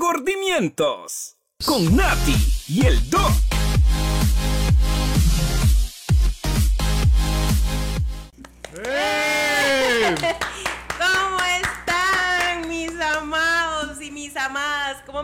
Regordimientos con Nati y el Doc. ¿Cómo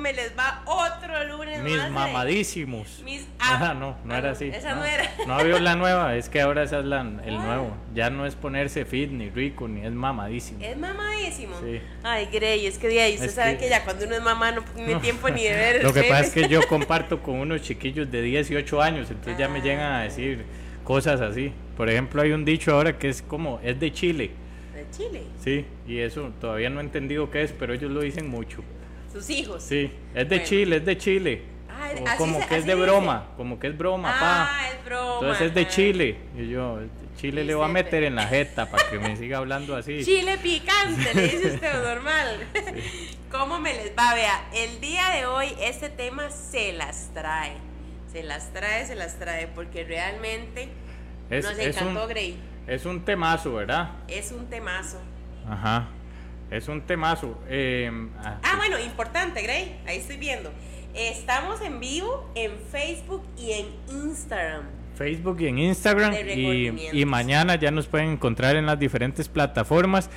me les va otro lunes Mis más? de- mamadísimos. Mis Ah, no, no ah, era así. Esa no. no, era. No había la nueva, es que ahora esa es la, el nuevo. Ya no es ponerse fit, ni rico, ni es mamadísimo. Es mamadísimo. Sí. Ay, Grey, es que de ahí usted Es sabe que- que... ya cuando uno es mamá no tiene No. tiempo ni de ver. Lo que pasa es que yo comparto con unos chiquillos de 18 años, entonces ya me Ah. llegan a decir cosas así. Por ejemplo, hay un dicho ahora que es como, es de Chile. De Chile. Sí, y eso todavía no he entendido qué es, pero ellos lo dicen mucho. Sus hijos. Sí, es de Bueno. Chile, es de Chile. Ah, Como, así como se- que es de dice. broma, como que es broma, pa. Ah, es broma. Entonces es de. Chile. Y yo, Chile le voy a meter en la jeta para que me siga hablando así. Chile picante, le dice usted normal. ¿Cómo me les va? Vea, el día de hoy este tema se las trae. Se las trae, se las trae, porque realmente Es, nos es encantó un, Grey. es un temazo, ¿verdad? Es un temazo. Ajá. Es un temazo. Eh, ah, Ah, bueno, importante, Grey. Ahí estoy viendo. Estamos en vivo en Facebook y en Instagram. Facebook y en Instagram. Y, y mañana ya nos pueden encontrar en las diferentes plataformas.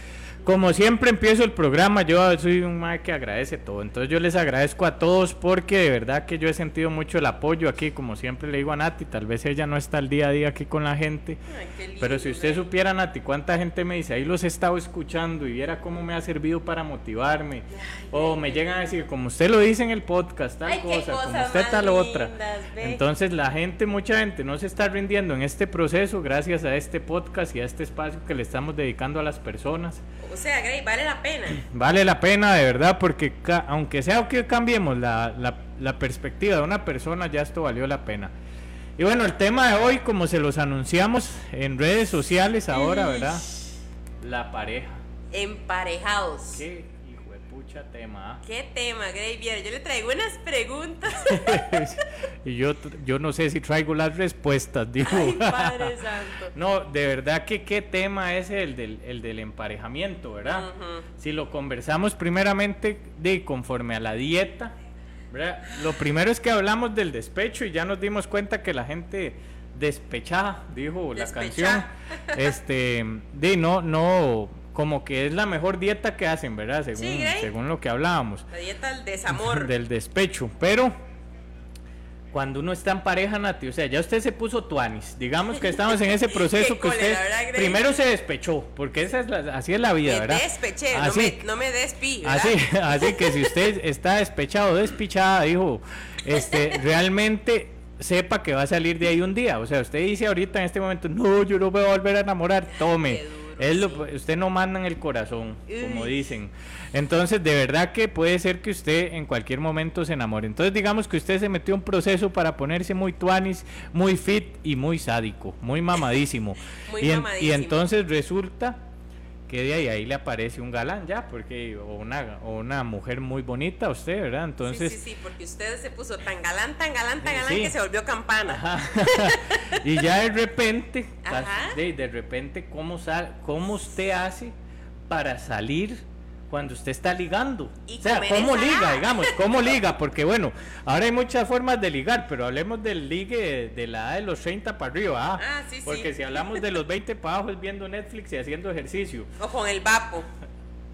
Como siempre empiezo el programa, yo soy un mae que agradece todo. Entonces yo les agradezco a todos porque de verdad que yo he sentido mucho el apoyo aquí. Como siempre le digo a Nati, tal vez ella no está al día a día aquí con la gente. Ay, qué lindo, Pero si usted supiera, Nati, cuánta gente me dice, ahí los he estado escuchando y viera cómo me ha servido para motivarme. o me llegan a decir, como usted lo dice en el podcast, tal Ay, cosa, como usted tal otra. lindas. Entonces la gente, mucha gente no se está rindiendo en este proceso gracias a este podcast y a este espacio que le estamos dedicando a las personas. O sea, Grey, vale la pena. Vale la pena de verdad porque aunque sea que cambiemos la, la- la perspectiva de una persona, ya esto valió la pena. Y bueno, el tema de hoy, como se los anunciamos en redes sociales ahora, ¿verdad? La pareja. Emparejados. Qué pucha tema. ¿Qué tema, yo le traigo unas preguntas. y yo, yo no sé si traigo las respuestas, digo. Ay, Padre Santo. No, de verdad que qué tema es el del, el del emparejamiento, ¿verdad? Si lo conversamos primeramente de conforme a la dieta, ¿verdad? Lo primero es que hablamos del despecho y ya nos dimos cuenta que la gente despechada, dijo la canción, este, de no, no, como que es la mejor dieta que hacen, ¿verdad? Según, Sí, según lo que hablábamos La dieta del desamor. del despecho, pero cuando uno está en pareja, Nati, o sea, ya usted se puso tuanis, digamos que estamos en ese proceso que usted cólera, ¿verdad, Grey? primero se despechó, porque esa es la- así es la vida, Me ¿verdad? despeché, Así. no me, no me ¿verdad? Así, así que si usted está despechado despichada, dijo, este, realmente sepa que va a salir de ahí un día. O sea, usted dice ahorita en este momento, no, yo no me voy a volver a enamorar, tome. Es lo- usted no manda en el corazón, como dicen. Entonces, de verdad que puede ser que usted en cualquier momento se enamore. Entonces, digamos que usted se metió en un proceso para ponerse muy tuanis, muy fit y muy sádico, muy mamadísimo. Muy y, en- y mamadísimo. entonces resulta que de ahí, ahí le aparece un galán ya, porque o una, o una mujer muy bonita usted, ¿verdad? Entonces, sí, sí, sí, porque usted se puso tan galán, tan galán, tan galán sí. que se volvió campana. Ajá. y ya de repente, Ajá. de, de repente, ¿cómo, sal, ¿cómo usted hace para salir cuando usted está ligando? Y o sea, ¿cómo liga, digamos? ¿Cómo liga? Porque bueno, ahora hay muchas formas de ligar, pero hablemos del ligue de, la edad de los 30 para arriba, ¿ah? Ah, sí, sí. Porque si hablamos de los 20 para abajo es viendo Netflix y haciendo ejercicio. O con el vapo.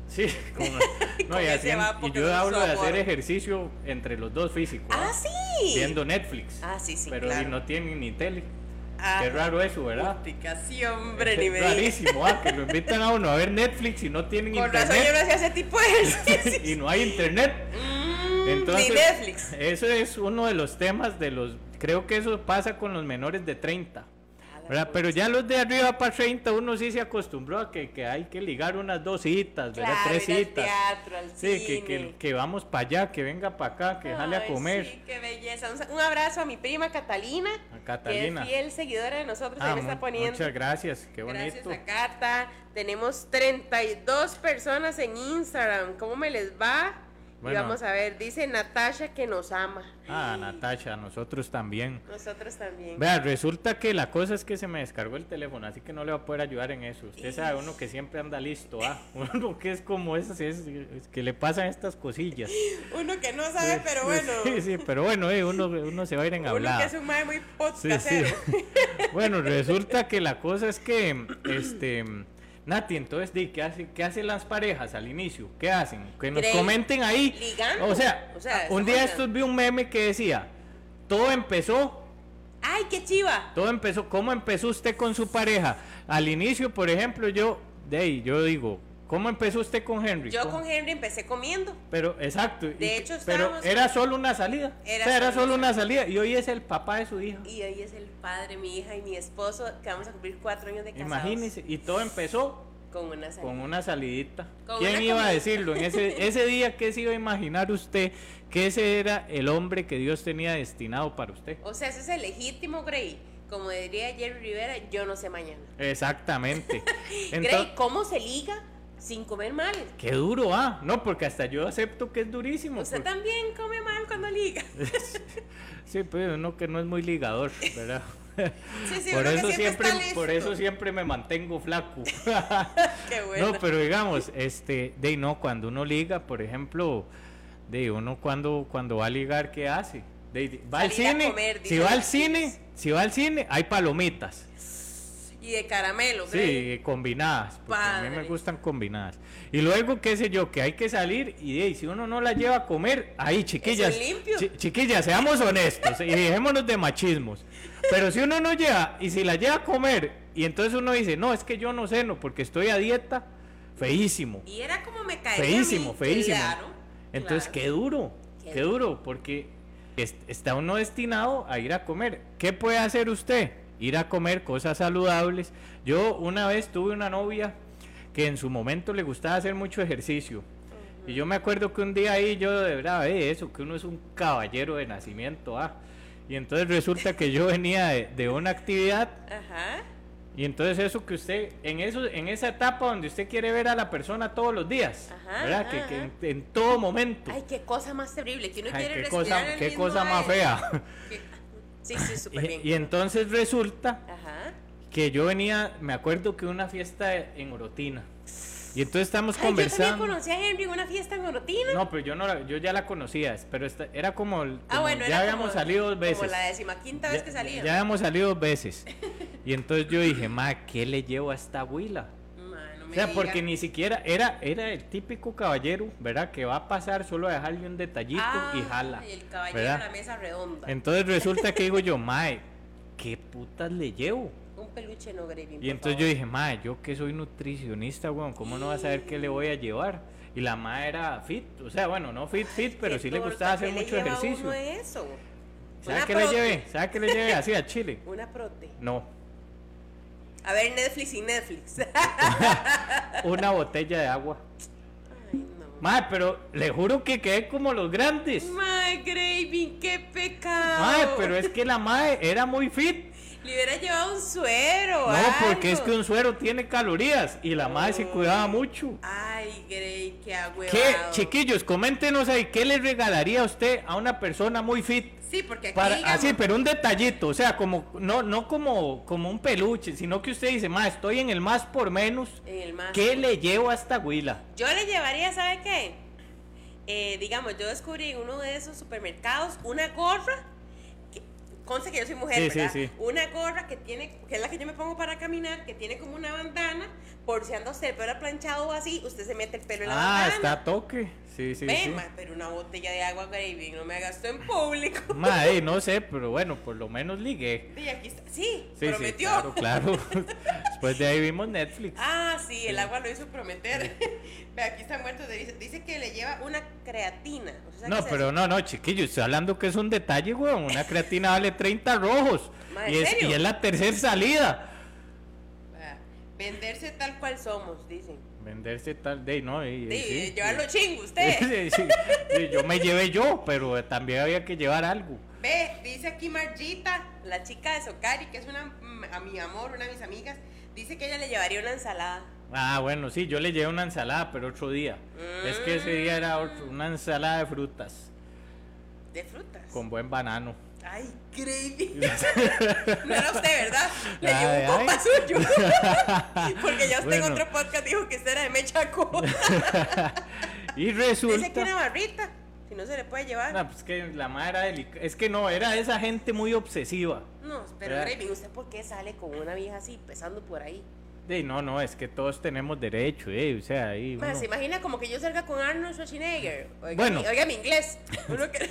Sí, con- no, Con y, hacían- vapo y yo hablo de hacer ejercicio entre los dos físicos. Ah, ¿ah? sí. Viendo Netflix. Ah, sí, sí, Pero claro. y no tienen ni tele. Ah, Qué raro eso, ¿verdad? sí, hombre, ni Es me rarísimo, ah, que lo invitan a uno a ver Netflix y no tienen Con razón yo no internet. hacía ese tipo de y no hay internet. Mm, Entonces, ni Netflix. eso es uno de los temas de los. Creo que eso pasa con los menores de 30. ¿Verdad? Pero ya los de arriba para 30, uno sí se acostumbró a que, que hay que ligar unas dos citas, ¿verdad? Claro, Tres ir al citas. teatro, al Sí, que, cine. que, que vamos para allá, que venga para acá, que jale a Ay, comer. Sí, qué belleza. Un, un abrazo a mi prima Catalina. A Catalina. Que es fiel seguidora de nosotros. Ah, ahí me está poniendo. Muchas gracias, qué Gracias bonito. a Carta. Tenemos 32 personas en Instagram. ¿Cómo me les va? Bueno. Y vamos a ver, dice Natasha que nos ama. Ah, Natasha, nosotros también. Nosotros también. Vea, resulta que la cosa es que se me descargó el teléfono, así que no le va a poder ayudar en eso. Usted sabe, uno que siempre anda listo, ¿ah? Uno que es como eso, es, es que le pasan estas cosillas. Uno que no sabe, pero bueno. Sí, sí, pero bueno, eh, uno, uno se va a ir en Uno hablar. que es un mae muy Sí, podcastero. sí. bueno, resulta que la cosa es que, este, Nati, entonces, di, ¿qué, hace, ¿qué hacen las parejas al inicio? ¿Qué hacen? Que nos comenten ahí. Ligando. O sea, O sea, un día estos vi un meme que decía, todo empezó, ¡Ay, qué chiva! todo empezó, ¿cómo empezó usted con su pareja? Al inicio, por ejemplo, yo, de ahí, yo digo, ¿cómo empezó usted con Henry? Yo ¿Cómo? con Henry empecé comiendo. Pero, exacto. y- De hecho, pero estábamos- era solo una salida. Era o sea, era solo una salida. Y hoy es el papá de su hija. Y hoy es el padre, mi hija y mi esposo, que vamos a cumplir cuatro años de casados. Imagínese. Y todo empezó Con una salida. con una salidita. Con ¿Quién una iba a decirlo? En ese, ese día, ¿qué se iba a imaginar usted que ese era el hombre que Dios tenía destinado para usted? O sea, ese es el legítimo Grey. Como diría Jerry Rivera, yo no sé mañana. Exactamente. Grey, Entonces, ¿cómo se liga sin comer mal? qué duro, ah. No, porque hasta yo acepto que es durísimo. Usted porque- también come mal cuando liga. Sí, pues uno que no es muy ligador, ¿verdad? Sí, sí, por eso siempre por eso siempre me mantengo flaco. Qué bueno. No, pero digamos, este, de no, cuando uno liga, por ejemplo, de uno cuando, cuando va a ligar, ¿qué hace? De, de- va al Salir cine, comer, si va al cine, si va al cine, hay palomitas, Y de caramelo, sí, combinadas, porque a mí me gustan combinadas. Y luego, qué sé yo, que hay que salir y si uno no la lleva a comer, ahí, chiquillas, chi- chiquillas, seamos honestos y dejémonos de machismos. Pero si uno no lleva, y si la lleva a comer, y entonces uno dice, no, es que yo no ceno porque estoy a dieta, feísimo. Y era como me caía. Feísimo, a mí. feísimo. Claro. Entonces, claro. qué duro, Qué qué duro, porque es- está uno destinado a ir a comer. ¿Qué puede hacer usted? Ir a comer cosas saludables. Yo una vez tuve una novia que en su momento le gustaba hacer mucho ejercicio. Y yo me acuerdo que un día ahí yo de verdad, eh, eso, que uno es un caballero de nacimiento, ah. Y entonces resulta que yo venía de, de una actividad Ajá. y entonces eso que usted, en eso, en esa etapa donde usted quiere ver a la persona todos los días, Ajá, ¿verdad? ajá, que, que en, en todo momento. Ay, qué cosa más terrible. Que uno Ay, quiere qué respirar cosa, el qué mismo cosa más aire. fea. Que- Sí, sí, súper bien. Y, entonces resulta Ajá. que yo venía, me acuerdo que una fiesta en Orotina. Y entonces estamos Ay, yo también conocí a Henry en una fiesta en Orotina. No, pero yo no la- yo ya la conocía, pero esta- era como, el- ah, como bueno, ya era habíamos como, salido dos veces. Como la decimaquinta vez que salía. Ya habíamos salido dos veces. Y entonces yo dije, ma, ¿qué le llevo a esta huila? Ma, no me O sea, diga. porque ni siquiera era, era el típico caballero, ¿verdad? Que va a pasar solo a dejarle un detallito y Ah, jala. y el caballero ¿verdad? de la mesa redonda. Entonces resulta que digo yo, mae, ¿qué putas le llevo? Un peluche no Gravy, Y entonces favor. yo dije, mae, yo que soy nutricionista, weón, ¿cómo no va a saber qué le voy a llevar? Y la mae era fit, o sea, bueno, no fit, fit, pero ¿Qué sí le gustaba hacer ¿Qué le mucho ejercicio. uno de eso? ¿Sabe Una qué le llevé? ¿Sabe qué le llevé así a Chile? Una prote. No, A ver Netflix y Netflix. una botella de agua. Ay, no. Mae, pero le juro que quedé como los grandes. Mae, Gravy, qué pecado. Mae, pero es que la mae era muy fit. Le hubiera llevado un suero. No, porque es que un suero tiene calorías y la madre se cuidaba mucho. Ay, Gray, qué agüevado. ¿Qué, chiquillos, coméntenos ahí, ¿qué le regalaría a usted a una persona muy fit? Sí, porque aquí Para, digamos, así, pero un detallito, o sea, como no no como, como un peluche, sino que usted dice, ma, estoy en el más por menos, en el más- ¿qué le llevo a esta huila? Yo le llevaría, ¿sabe qué? Eh, digamos, yo descubrí en uno de esos supermercados una gorra. Conste que yo soy mujer, Sí, sí, ¿verdad? sí. Una gorra que tiene, que es la que yo me pongo para caminar, que tiene como una bandana, por si anda usted el pelo planchado o así, usted se mete el pelo en la Ah, está a toque. Sí, sí, Ve, sí. ma, pero una botella de agua, Gravy, no me gasto en público. Ma, eh, no sé, pero bueno, por lo menos ligué. Y aquí está. Sí, Sí, prometió. sí, claro, claro. Después de ahí vimos Netflix. Ah, sí, el agua lo hizo prometer. Ve, aquí está muerto risa. Dice que le lleva una creatina. ¿Usted sabe No, pero no, no, chiquillo, estoy hablando que es un detalle, weón. Una creatina vale 30 rojos. Ma, ¿en Y es, serio? y es la tercera salida. Venderse tal cual somos, dicen. Venderse tal de, no, y, Sí, sí, llevarlo sí. chingo usted. Sí, yo me llevé yo, pero también había que llevar algo. Ve, dice aquí Margita, la chica de Socari, que es una mm, a mi amor, una de mis amigas, dice que ella le llevaría una ensalada. Ah, bueno, sí, yo le llevé una ensalada, pero otro día. Es que ese día era otro- una ensalada de frutas, De frutas. con buen banano. Ay, gravy. no era usted, ¿verdad? Le Ay, llevó un compa suyo. Porque ya usted en otro podcast dijo que usted era de mecha corta. Y Dice que resulta... una barrita. Si no se le puede llevar. No, pues que la madre era delicada. Es que no, era esa gente muy obsesiva. No, pero ¿Verdad? Gravy, ¿usted por qué sale con una vieja así, pesando por ahí? Sí, no, no, es que todos tenemos derecho, eh, o sea, ahí Más, uno- ¿se imagina como que yo salga con Arnold Schwarzenegger? Oiga, Bueno. mi, oiga mi inglés. Que...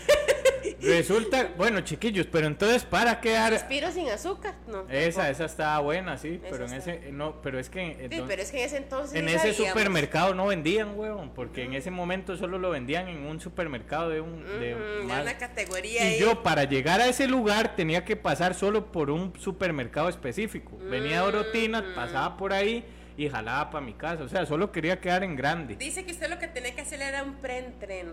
Resulta, bueno, chiquillos, pero entonces para quedar Respiro sin azúcar. No. esa, tampoco. esa estaba buena, sí, Esa pero en está. ese no, pero es que Sí, entonces- pero es que en ese entonces. en ese digamos, supermercado no vendían, huevón, porque en ese momento solo lo vendían en un supermercado de un de de más- una categoría y ahí. yo para llegar a ese lugar tenía que pasar solo por un supermercado específico. Venía a Orotina, pasaba por ahí y jalaba para mi casa, o sea, solo quería quedar en grande. Dice que usted lo que tenía que hacer era un preentreno.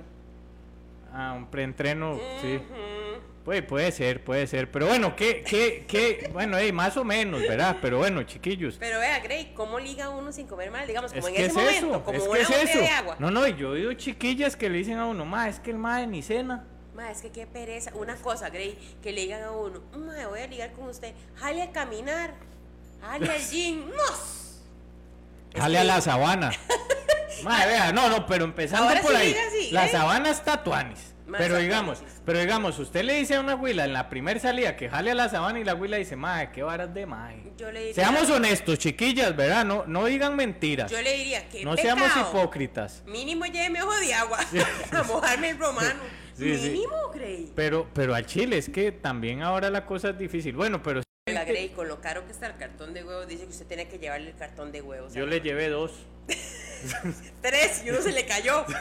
Ah, un preentreno, sí. Ujú. Puede, puede ser, puede ser. Pero bueno, ¿qué, qué, qué? Bueno, ey, más o menos, ¿verdad? Pero bueno, chiquillos. Pero vea, Grey, ¿cómo liga uno sin comer mal? Digamos, como Es en que ese es momento, eso, como es una que es eso. de agua. No, no, y yo he oído chiquillas que le dicen a uno, ma, es que el mae ni cena. Ma, es que qué pereza. Una cosa, Grey, que le digan a uno, ma, voy a ligar con usted. Jale a caminar. Jale al. Es Jale a la sabana. Madre, vea, no, no, pero empezando Ahora por sí ahí. así, la ¿eh? sabana está tuanis. Más Pero digamos, sí. pero digamos, usted le dice a una huila en la primera salida que jale a la sabana y la huila dice, madre, qué varas de mae. Yo le diría, Seamos honestos, chiquillas, ¿verdad? No, no digan mentiras. yo le diría que no seamos hipócritas. Mínimo lléveme ojo de agua a mojarme el romano. Sí, sí. Mínimo, Grey. Pero, pero al chile es que también ahora la cosa es difícil. Bueno, pero La Grey, con lo caro que está el cartón de huevos, dice que usted tiene que llevarle el cartón de huevos. yo le llevé dos. Tres y uno se le cayó.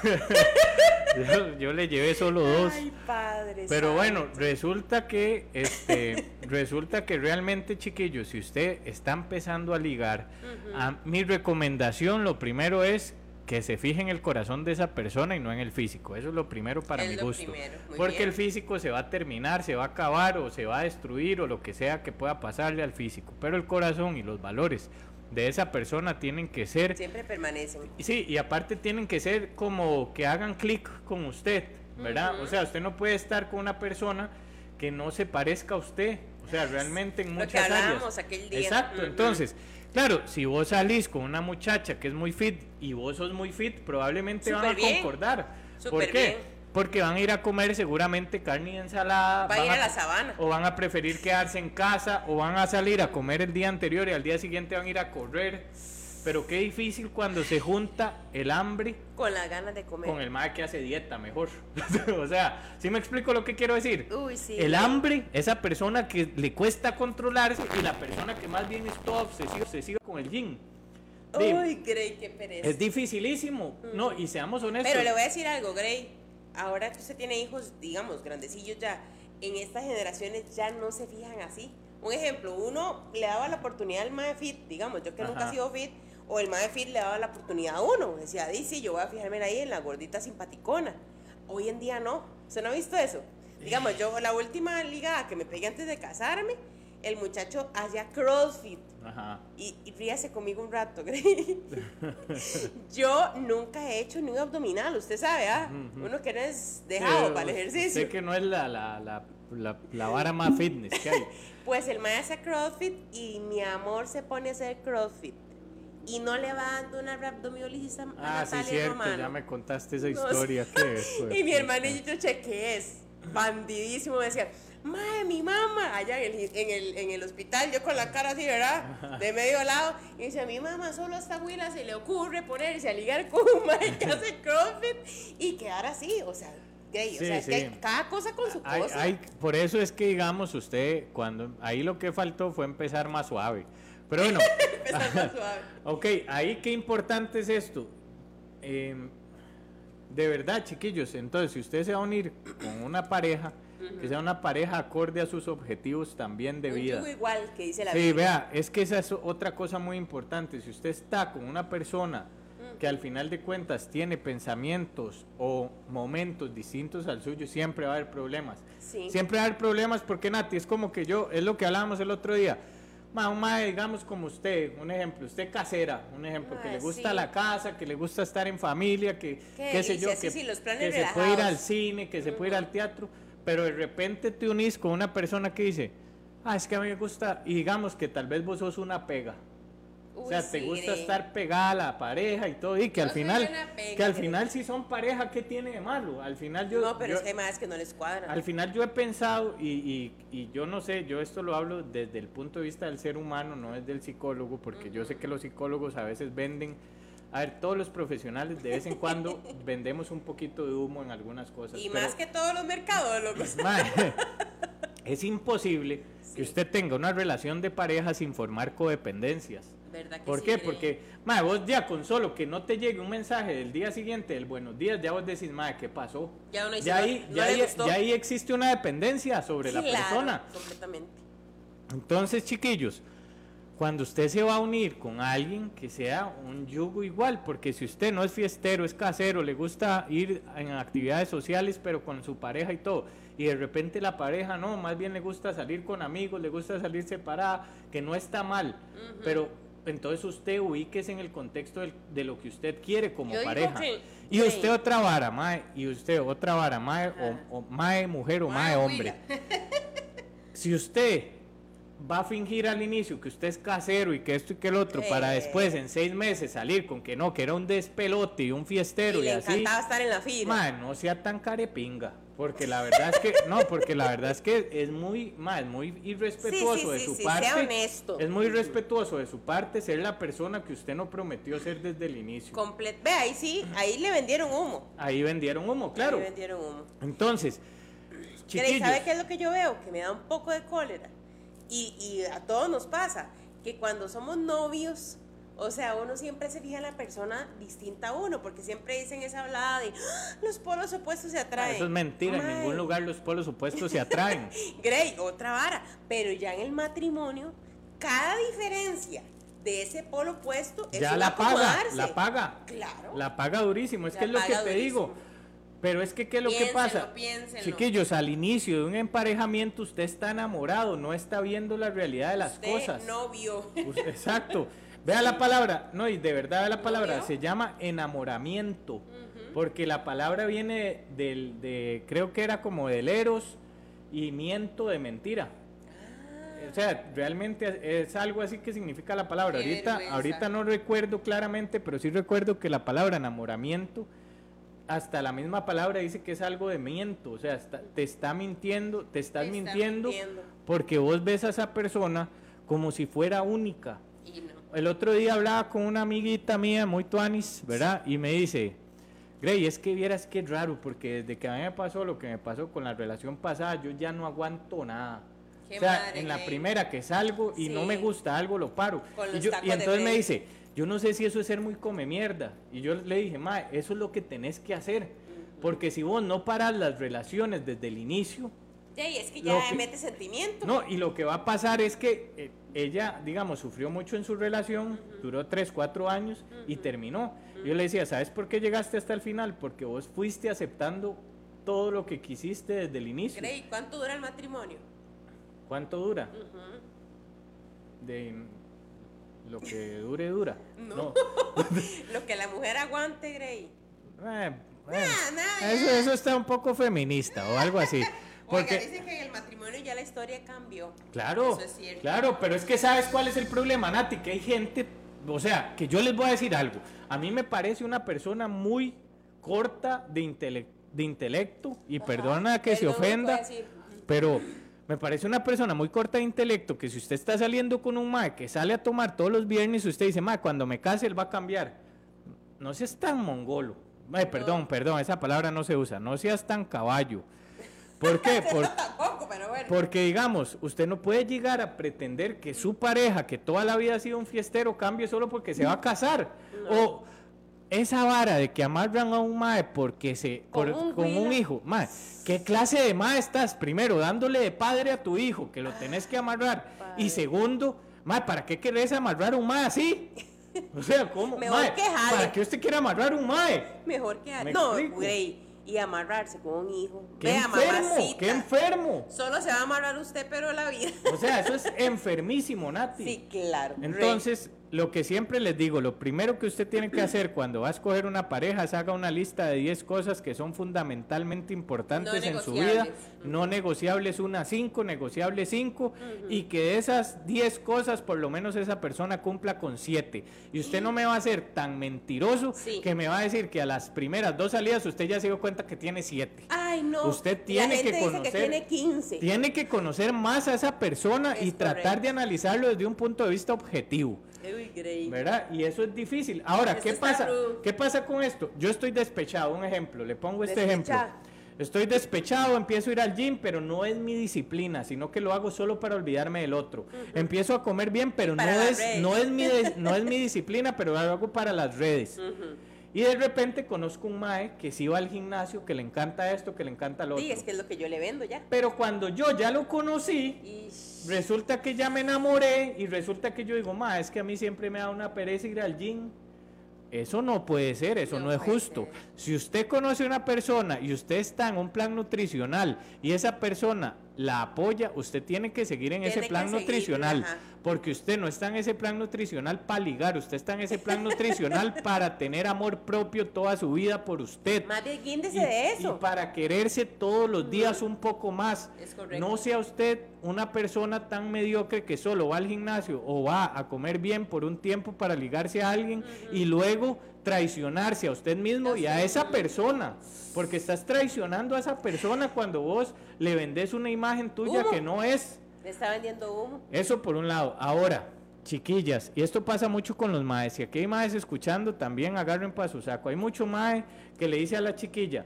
Yo, yo le llevé solo dos. Ay, padre. Pero bueno, resulta que este resulta que realmente, chiquillos, si usted está empezando a ligar, a- mi recomendación lo primero es que se fije en el corazón de esa persona y no en el físico. Eso es lo primero para Es mi gusto. Porque bien. el físico se va a terminar, se va a acabar o se va a destruir o lo que sea que pueda pasarle al físico. Pero el corazón y los valores de esa persona tienen que ser Siempre permanecen. Sí, y aparte tienen que ser como que hagan clic con usted, ¿verdad? O sea, usted no puede estar con una persona que no se parezca a usted. O sea, realmente en Lo que muchas áreas. aquel día. Exacto, Ujú. entonces, claro, si vos salís con una muchacha que es muy fit y vos sos muy fit, probablemente van a bien. concordar. ¿Por Súper qué? bien. Porque van a ir a comer seguramente carne y ensalada. Va a ir a la sabana. O van a preferir quedarse en casa o van a salir a comer el día anterior y al día siguiente van a ir a correr. Pero qué difícil cuando se junta el hambre Con las ganas de comer. con el mae que hace dieta mejor. o sea, ¿sí me explico lo que quiero decir? Uy, sí. El hambre, esa persona que le cuesta controlarse y la persona que más bien es toda obsesiva, obsesiva con el gym. Uy, Grey, qué pereza. es dificilísimo. No, y seamos honestos. Pero le voy a decir algo, Grey. Ahora que usted tiene hijos, digamos, grandecillos ya, en estas generaciones ya no se fijan así. Un ejemplo, uno le daba la oportunidad al mae fit, digamos, yo que nunca Ajá. he sido fit, o el mae fit le daba la oportunidad a uno. Decía, di, sí, yo voy a fijarme ahí en la gordita simpaticona. Hoy en día no. ¿Usted no ha visto eso? Digamos, yo la última ligada que me pegué antes de casarme, el muchacho hacía crossfit. Ajá. Y, y ríase conmigo un rato. Yo nunca he hecho ni un abdominal, usted sabe, ¿ah? Uno que no es dejado Sí, para el ejercicio. Sé que no es la, la, la, la, la vara más fitness que hay. Pues el maestro hace CrossFit y mi amor se pone a hacer CrossFit. Y no le va dando una abdominolisis a, a Ah, sí, cierto, Romano. ya me contaste esa No historia. sé. qué fue, y mi puta. hermanito cheque es bandidísimo, me decía, madre, mi mamá, allá en el, en, el, en el hospital, yo con la cara así, ¿verdad? De medio lado, y dice, mi mamá solo a esta abuela se le ocurre ponerse a ligar con un madre que hace CrossFit y quedar así, o sea, gay, o Sí, sea, es sí. que cada cosa con su Hay- cosa. hay- por eso es que digamos usted, cuando ahí lo que faltó fue empezar más suave. Pero bueno, ok, ahí qué importante es esto. Eh, de verdad, chiquillos, entonces si usted se va a unir con una pareja, que sea una pareja acorde a sus objetivos también de Un vida. igual que dice la Sí, Biblia. vea, es que esa es otra cosa muy importante. Si usted está con una persona que al final de cuentas tiene pensamientos o momentos distintos al suyo, siempre va a haber problemas. Sí. Siempre va a haber problemas porque Nati, es como que yo, es lo que hablábamos el otro día. Ma, un mae, digamos como usted, un ejemplo, usted casera, un ejemplo, que le gusta sí. la casa, que le gusta estar en familia, que Qué qué sé yo, que, sí, los que se puede ir al cine, que se puede ir al teatro, pero de repente te unís con una persona que dice, ah, es que a mí me gusta, y digamos que tal vez vos sos una pega. O sea, te sí, gusta estar pegada a la pareja y todo, y que Yo al final, pega, que al final si son pareja, ¿qué tiene de malo? Al final yo... No, pero yo- es que hay más que no les cuadra. al final yo he pensado, y, y- y yo no sé, yo esto lo hablo desde el punto de vista del ser humano, no es del psicólogo, porque yo sé que los psicólogos a veces venden, a ver, todos los profesionales de vez en cuando vendemos un poquito de humo en algunas cosas. Y pero, más que todos los mercadólogos. mae, es imposible que usted tenga una relación de pareja sin formar codependencias. ¿Verdad que ¿Por sí, qué? Porque, mae, vos ya con solo que no te llegue un mensaje del día siguiente, del buenos días, ya vos decís, mae, ¿qué pasó? Ya uno dice, ya no- ahí, no ya, ahí, ya ahí existe una dependencia sobre la persona. Completamente. Entonces, chiquillos, cuando usted se va a unir con alguien que sea un yugo igual, porque si usted no es fiestero, es casero, le gusta ir en actividades sociales, pero con su pareja y todo, y de repente la pareja no, más bien le gusta salir con amigos, le gusta salir separada, que no está mal, pero entonces usted ubíquese en el contexto del- de lo que usted quiere como Yo pareja. que- y usted otra vara, mae, y usted otra vara, mae, o, o mae mujer o mae Mae, hombre. Si usted va a fingir al inicio que usted es casero y que esto y que el otro, para Eh. después en seis meses salir con que no, que era un despelote y un fiestero Y y, le así, encantaba estar en la fila. mae, no sea tan carepinga. Porque la verdad es que, no, porque la verdad es que es muy, es muy irrespetuoso Sí, sí, de su sí, parte. sea honesto. Es muy respetuoso de su parte ser la persona que usted no prometió ser desde el inicio. Comple- Ve, ahí sí, ahí le vendieron humo. Ahí vendieron humo, claro. Ahí vendieron humo. Entonces, chiquillos, ¿sabe qué es lo que yo veo? Que me da un poco de cólera. Y, y a todos nos pasa que cuando somos novios, o sea, uno siempre se fija en la persona distinta a uno, porque siempre dicen esa hablada de "Ah, los polos opuestos se atraen. eso es mentira, en ningún lugar los polos opuestos se atraen. Grey, otra vara. Pero ya en el matrimonio, cada diferencia de ese polo opuesto es ya la paga, la paga. Claro. La paga durísimo, es La que es lo que te durísimo. digo. Pero es que, ¿qué es lo que pasa? piénsenlo. Chiquillos, al inicio de un emparejamiento usted está enamorado, no está viendo la realidad de las Usted cosas. no vio. Us- Exacto. Vea la palabra, no, y de verdad vea la palabra, se llama enamoramiento. Porque la palabra viene del, de, creo que era como del eros y miento de mentira. O sea, realmente es algo así que significa la palabra. Qué Ahorita, vergüenza. ahorita no recuerdo claramente, pero sí recuerdo que la palabra enamoramiento, hasta la misma palabra dice que es algo de miento. O sea, está- te está mintiendo, te estás Te está mintiendo, mintiendo. porque vos ves a esa persona como si fuera única. No. El otro día hablaba con una amiguita mía, muy tuanis, ¿verdad? Y me dice, Grey, es que vieras que raro, porque desde que a mí me pasó lo que me pasó con la relación pasada, yo ya no aguanto nada. Qué o sea, madre, en la primera que salgo y no Sí. me gusta algo, lo paro. Y, yo- y entonces me dice, yo no sé si eso es ser muy come mierda. Y yo le dije, ma, eso es lo que tenés que hacer. Porque si vos no paras las relaciones desde el inicio, Ya, y es que ya que- mete sentimiento. no, y lo que va a pasar es que eh, ella, digamos, sufrió mucho en su relación, duró 3, 4 años y terminó. Yo le decía, ¿sabes por qué llegaste hasta el final? Porque vos fuiste aceptando todo lo que quisiste desde el inicio. Grey, ¿cuánto dura el matrimonio? ¿Cuánto dura? De lo que dure, dura. No. Lo que la mujer aguante, Grey. Eh, eh, Nah, nah, eso, eso está un poco feminista o algo así. Oiga, Porque, dicen que en el matrimonio ya la historia cambió. Claro, Eso es cierto. claro, pero es que sabes cuál es el problema, Nati, que hay gente, o sea, que yo les voy a decir algo. A mí me parece una persona muy corta de, intele- de intelecto, y perdona que se no ofenda, pero me parece una persona muy corta de intelecto que si usted está saliendo con un mae que sale a tomar todos los viernes, usted dice, mae, cuando me case él va a cambiar. No seas tan mongolo. Ay, perdón, perdón, esa palabra no se usa. No seas tan caballo. ¿Por qué? Por- No, tampoco, pero bueno. porque digamos, usted no puede llegar a pretender que su pareja, que toda la vida ha sido un fiestero, cambie solo porque se va a casar. O esa vara de que amarran a un mae porque se Con por- un con un huila. hijo. Mae, ¿qué clase de mae estás? Primero, dándole de padre a tu hijo, que lo tenés que amarrar. Y segundo, mae, ¿para qué querés amarrar a un mae así? O sea, ¿cómo? Mejor Mae, que jale. ¿Para qué usted quiere amarrar a un mae? Mejor que... ¿Me No, explico? Y amarrarse con un hijo. ¡Qué Vea, enfermo! mamacita. ¡Qué enfermo! Solo se va a amarrar usted, pero la vida. O sea, eso es enfermísimo, Nati. Sí, claro. Entonces, lo que siempre les digo, lo primero que usted tiene que hacer cuando va a escoger una pareja es haga una lista de 10 cosas que son fundamentalmente importantes No en su vida, no negociables una 5, negociables 5 y que de esas 10 cosas por lo menos esa persona cumpla con 7. Y usted no me va a ser tan mentiroso Sí. que me va a decir que a las primeras dos salidas usted ya se dio cuenta que tiene 7. Ay, no. Usted La tiene gente que dice conocer- que tiene 15. Tiene que conocer más a esa persona y tratar de analizarlo desde un punto de vista objetivo. Grey. ¿Verdad? Y eso es difícil. Ahora, Eso ¿qué pasa? ¿Qué pasa con esto? Yo estoy despechado, un ejemplo, le pongo este ejemplo. Estoy despechado, empiezo a ir al gym, pero no es mi disciplina, sino que lo hago solo para olvidarme del otro. Empiezo a comer bien, pero Para no es, redes. no, es mi, no es mi disciplina, pero lo hago para las redes. Y de repente conozco un mae que sí va al gimnasio, que le encanta esto, que le encanta lo otro. Sí, es que es lo que yo le vendo ya. Pero cuando yo ya lo conocí, Resulta que ya me enamoré y resulta que yo digo, ma, es que a mí siempre me da una pereza ir al gym. Eso no puede ser, eso no, No es justo. ser. Si usted conoce a una persona y usted está en un plan nutricional y esa persona la apoya, usted tiene que seguir en Tiene ese plan nutricional. Porque usted no está en ese plan nutricional para ligar, usted está en ese plan nutricional para tener amor propio toda su vida por usted. más Y- de y eso. para quererse todos los días un poco más. Es correcto. No sea usted una persona tan mediocre que solo va al gimnasio o va a comer bien por un tiempo para ligarse a alguien y luego traicionarse a usted mismo y a esa persona. Porque estás traicionando a esa persona cuando vos le vendés una imagen tuya que no es. Le está vendiendo humo. Eso por un lado. Ahora, chiquillas, y esto pasa mucho con los maes, si aquí hay maes escuchando, también agarren para su saco. Hay mucho mae que le dice a la chiquilla,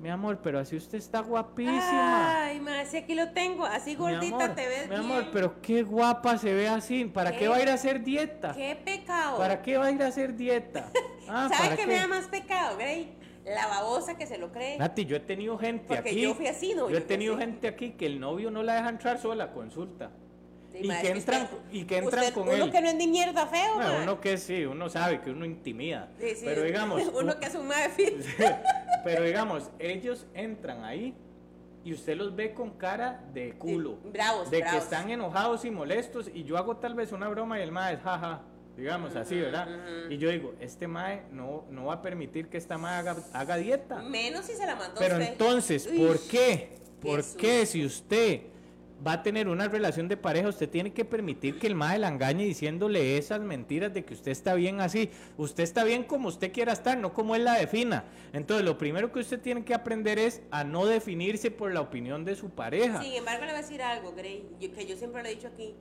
mi amor, pero así usted está guapísima. Ay, ma, si aquí lo tengo, así gordita amor, te ves Mi bien. amor, pero qué guapa se ve así. ¿Para qué, ¿Qué? va a ir a hacer dieta? Qué pecado. ¿Para qué va a ir a hacer dieta? Ah, ¿Sabe ¿para qué qué? me da más pecado, Grey? La babosa que se lo cree. Nati, yo he tenido gente Porque aquí. yo fui así, ¿no? Yo he Yo fui tenido así. gente aquí que el novio no la deja entrar sola a consulta. Sí, y ma, que entran- usted- y que entran usted- con uno él. que no es ni mierda feo, ma. uno que sí, uno sabe que uno intimida. Sí, sí, pero digamos, Uno que es un fit. pero digamos, ellos entran ahí y usted los ve con cara de culo. bravos, De bravos. que están enojados y molestos y yo hago tal vez una broma y el es jaja. Digamos así, ¿verdad? Y yo digo, este mae no, no va a permitir que esta mae haga, haga dieta. Menos si se la mandó Pero usted. entonces, Uy, ¿por qué? ¿Por qué si usted va a tener una relación de pareja, usted tiene que permitir que el mae la engañe diciéndole esas mentiras de que usted está bien así? Usted está bien como usted quiera estar, no como él la defina. Entonces, lo primero que usted tiene que aprender es a no definirse por la opinión de su pareja. Sin embargo, le voy a decir algo, Grey, yo- que yo siempre lo he dicho aquí.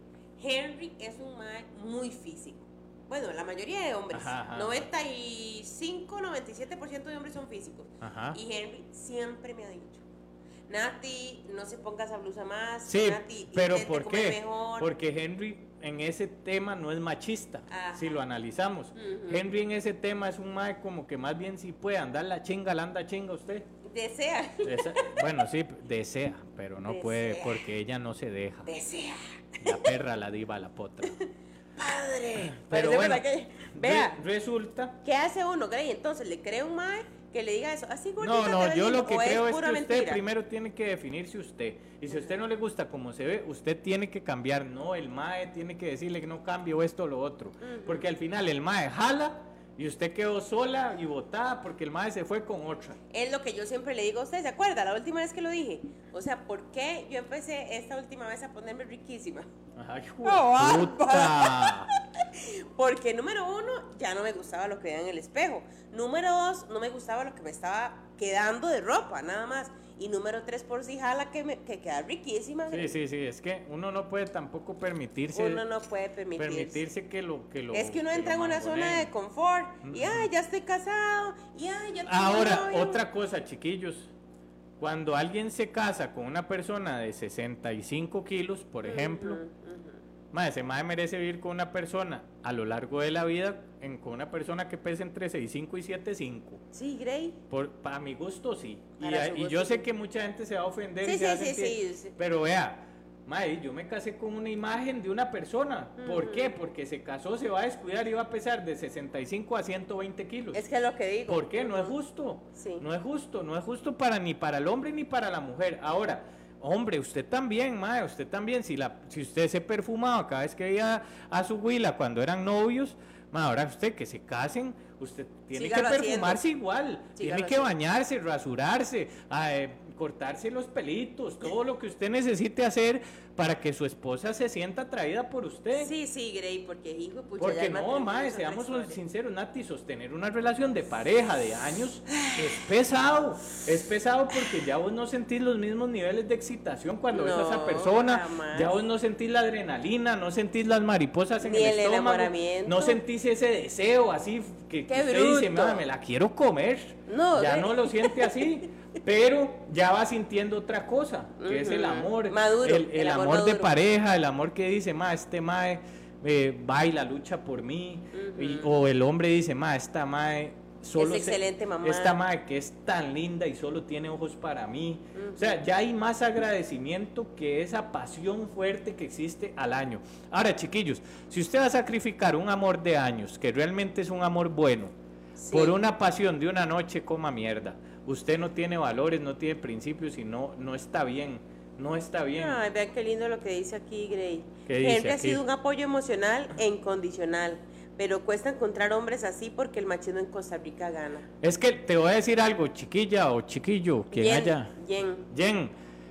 Henry es un mae muy físico. Bueno, la mayoría de hombres, Ajá, ajá. 95, 97% de hombres son físicos. Ajá. Y Henry siempre me ha dicho, Nati, no se ponga esa blusa más. Sí, Nati, pero ¿por qué? mejor". Porque Henry en ese tema no es machista, Ajá. si lo analizamos. Ujú. Henry en ese tema es un mae como que más bien si puede andar la chinga, la anda chinga usted. Desea. Esa- bueno, sí, desea, pero no puede Desea. porque ella no se deja. Desea. La perra, la diva, la potra. Padre. Pero Parece bueno, que- Vea, re- resulta. ¿qué hace uno, Grey? Entonces, ¿le cree un mae que le diga eso? Así No, no, yo lindo", lo que creo es que usted mentira? primero tiene que definirse usted. Y si a usted no le gusta como se ve, usted tiene que cambiar. No, el MAE tiene que decirle que no cambie o esto o lo otro. Porque al final el MAE jala y usted quedó sola y botada porque el MAE se fue con otra. Es lo que yo siempre le digo a usted, ¿se acuerda? La última vez que lo dije. O sea, ¿por qué yo empecé esta última vez a ponerme riquísima? Ay, hijo ¡Oh, de puta. Porque número uno, ya no me gustaba lo que veía en el espejo. Número dos, no me gustaba lo que me estaba quedando de ropa, nada más. Y número tres, por si jala que, me, que queda riquísima. Sí, sí, sí, es que uno no puede tampoco permitirse Uno no puede permitirse. permitirse que lo que lo es que uno entra en una zona de confort. Y ay, ya estoy casado. Y ay, ya Ahora, novio. otra cosa, chiquillos. Cuando alguien se casa con una persona de 65 kilos, por ejemplo, mae, ese merece vivir con una persona a lo largo de la vida, en, con una persona que pese entre 65 y 75. Sí, Grey. Por, para mi gusto, sí. Y, a- su y gusto, yo sé que mucha gente se va a ofender. Sí, y se va a sí, sí, sentir- sí. Pero vea, Mae, yo me casé con una imagen de una persona. ¿Por qué? Porque se casó, se va a descuidar y va a pesar de 65 a 120 kilos. Es que es lo que digo. ¿Por qué? No es justo. Sí. No es justo, no es justo para ni para el hombre ni para la mujer. Ahora, hombre, usted también, mae, usted también, si la, si usted se perfumaba cada vez que veía a su huila cuando eran novios, ahora usted que se casen, usted tiene Sígalo que haciendo. perfumarse igual, tiene que haciendo. bañarse, rasurarse, ah, eh, cortarse los pelitos, todo lo que usted necesite hacer para que su esposa se sienta atraída por usted. Sí, sí, Grey, porque hijo pucha. Porque no, mae, seamos sinceros, Nati, sostener una relación de pareja de años es pesado. Es pesado porque ya vos no sentís los mismos niveles de excitación cuando ves a esa No, persona. jamás. Ya vos no sentís la adrenalina, no sentís las mariposas en Ni el, el estómago. No sentís ese deseo así que, que usted dice, bruto. "Mae, me la quiero comer. No, ya no lo siente así. Pero ya va sintiendo otra cosa, que es el amor. Maduro, el, el el amor amor de pareja, el amor que dice, ma, este mae eh, baila, lucha por mí. y- o el hombre dice, ma, esta mae solo Es excelente mamá. Esta mae que es tan linda y solo tiene ojos para mí. O sea, ya hay más agradecimiento que esa pasión fuerte que existe al año. Ahora, chiquillos, si usted va a sacrificar un amor de años, que realmente es un amor bueno, Sí. por una pasión de una noche, coma mierda. Usted no tiene valores, no tiene principios y no, no está bien. No está bien. Vean qué lindo lo que dice aquí Grey. ¿Qué dice Henry ha sido un apoyo emocional e incondicional, pero cuesta encontrar hombres así porque el machismo en Costa Rica gana. Es que te voy a decir algo, chiquilla o chiquillo, quien Yen, haya. yen. Jen,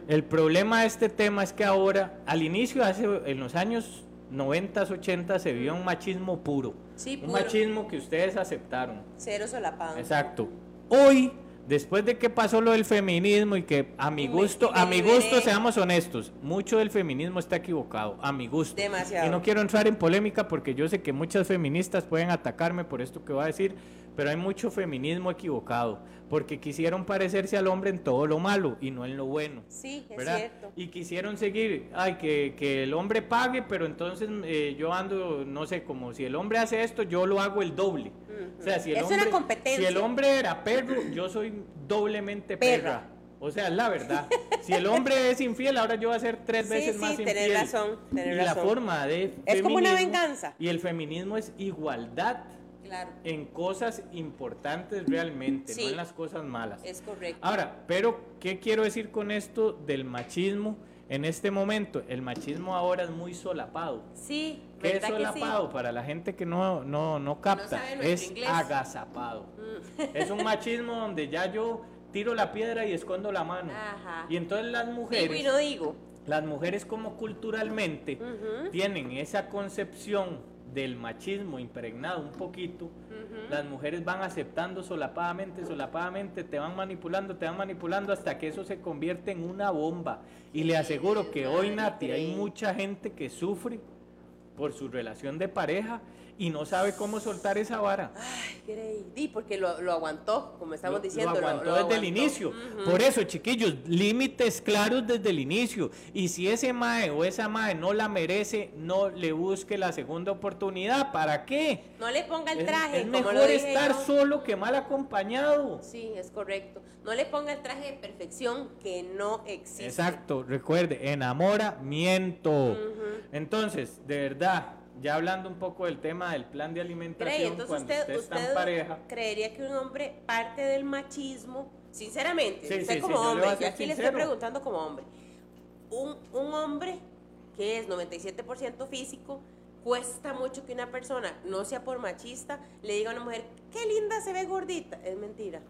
el problema de este tema es que ahora, al inicio, hace, en los años 90, 80, se vio un machismo puro. Sí, un puro. machismo que ustedes aceptaron. Cero solapado. Exacto. Hoy, después de que pasó lo del feminismo y que a mi gusto, a mi gusto, seamos honestos, mucho del feminismo está equivocado, a mi gusto. Demasiado. Y no quiero entrar en polémica porque yo sé que muchas feministas pueden atacarme por esto que voy a decir, pero hay mucho feminismo equivocado, porque quisieron parecerse al hombre en todo lo malo y no en lo bueno. Sí, es ¿verdad? cierto. Y quisieron seguir, ay, que, que el hombre pague, pero entonces eh, yo ando, no sé, como si el hombre hace esto, yo lo hago el doble. O sea, si el Es una hombre, competencia. Si el hombre era perro, yo soy doblemente perra. Perra. O sea, es la verdad. Si el hombre es infiel, ahora yo voy a ser tres Sí, veces sí, más tenés infiel. razón, tenés y la forma de Es como una venganza. Y el feminismo es igualdad Claro, en cosas importantes realmente, Sí. no en las cosas malas. es correcto. Ahora, pero ¿qué quiero decir con esto del machismo en este momento? El machismo ahora es muy solapado. sí, ¿Qué es solapado? Para la gente que no, no, no capta, es agazapado. Es un machismo donde ya yo tiro la piedra y escondo la mano. Ajá. Y entonces las Digo y mujeres, no digo. las mujeres como culturalmente tienen esa concepción del machismo impregnado un poquito, las mujeres van aceptando solapadamente, solapadamente, te van manipulando, te van manipulando hasta que eso se convierte en una bomba. Y le aseguro que hoy, Nati, hay mucha gente que sufre por su relación de pareja y no sabe cómo soltar esa vara. Ay, Grey. Di, porque lo, lo aguantó, como estamos Lo- diciendo. lo aguantó lo desde el inicio. Por eso, chiquillos, límites claros desde el inicio. Y si ese mae o esa mae no la merece, no le busque la segunda oportunidad. ¿Para qué? No le ponga el Es- traje. es, como mejor estar yo. solo que mal acompañado. Sí, es correcto. No le ponga el traje de perfección que no existe. Exacto, recuerde, enamoramiento. Entonces, de verdad, ya hablando un poco del tema del plan de alimentación, entonces cuando usted, usted, está usted en pareja, creería que un hombre parte del machismo, sinceramente, Sí, usted sí, como sí, le hombre, yo aquí le sincero. estoy preguntando como hombre, un, un hombre que es 97% físico, cuesta mucho que una persona, no sea por machista, le diga a una mujer, qué linda se ve gordita, es mentira.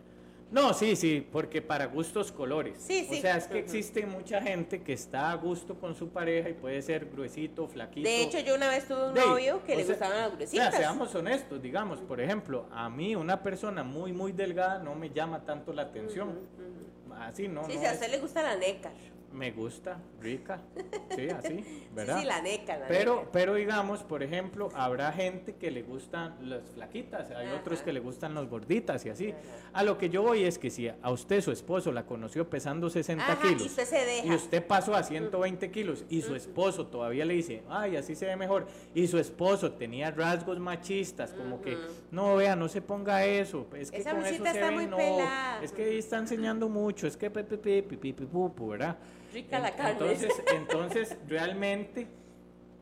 No, sí, sí, porque para gustos colores. Sí, sí. O sea, es que existe mucha gente que está a gusto con su pareja y puede ser gruesito, flaquito. De hecho, yo una vez tuve un novio que o le sea, gustaban las O sea, gruesitas. seamos honestos, digamos, por ejemplo, a mí una persona muy, muy delgada no me llama tanto la atención. Así, ¿no? sí, no si a es- usted le gusta la neca. Me gusta, rica, sí, así, ¿verdad? Sí, sí, la neca, la Pero, neca. pero digamos, por ejemplo, habrá gente que le gustan las flaquitas, hay Ajá. otros que le gustan las gorditas y así. A lo que yo voy es que si a usted su esposo la conoció pesando 60 Ajá, kilos y usted se deja. y usted pasó a 120 kilos y su esposo todavía le dice, ay, así se ve mejor, y su esposo tenía rasgos machistas, como que, no, vea, no se ponga eso, es que Esa con eso se está ve, muy no, pelada". es que ahí está enseñando mucho, es que pe, pe, pe, pi, pi, pi, pu, pu, ¿verdad? Rica En- la carne. Entonces, entonces realmente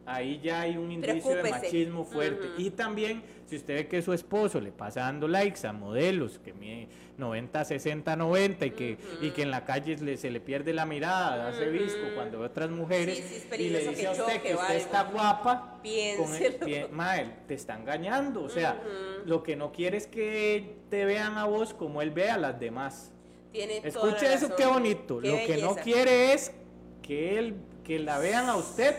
ahí ya hay un indicio de machismo fuerte. Y también, si usted ve que su esposo le pasa dando likes a modelos que miden 90, 60, 90 y que, y que en la calle le- se le pierde la mirada, hace visco cuando ve otras mujeres Sí, sí, es y le dice a usted que usted está guapa, con Piénselo. el pie- mae, te está engañando. O sea, lo que no quiere es que te vean a vos como él ve a las demás. Tiene toda Escuche la eso, razón. qué bonito. Qué Lo que no belleza. quiere es que él, que la vean a usted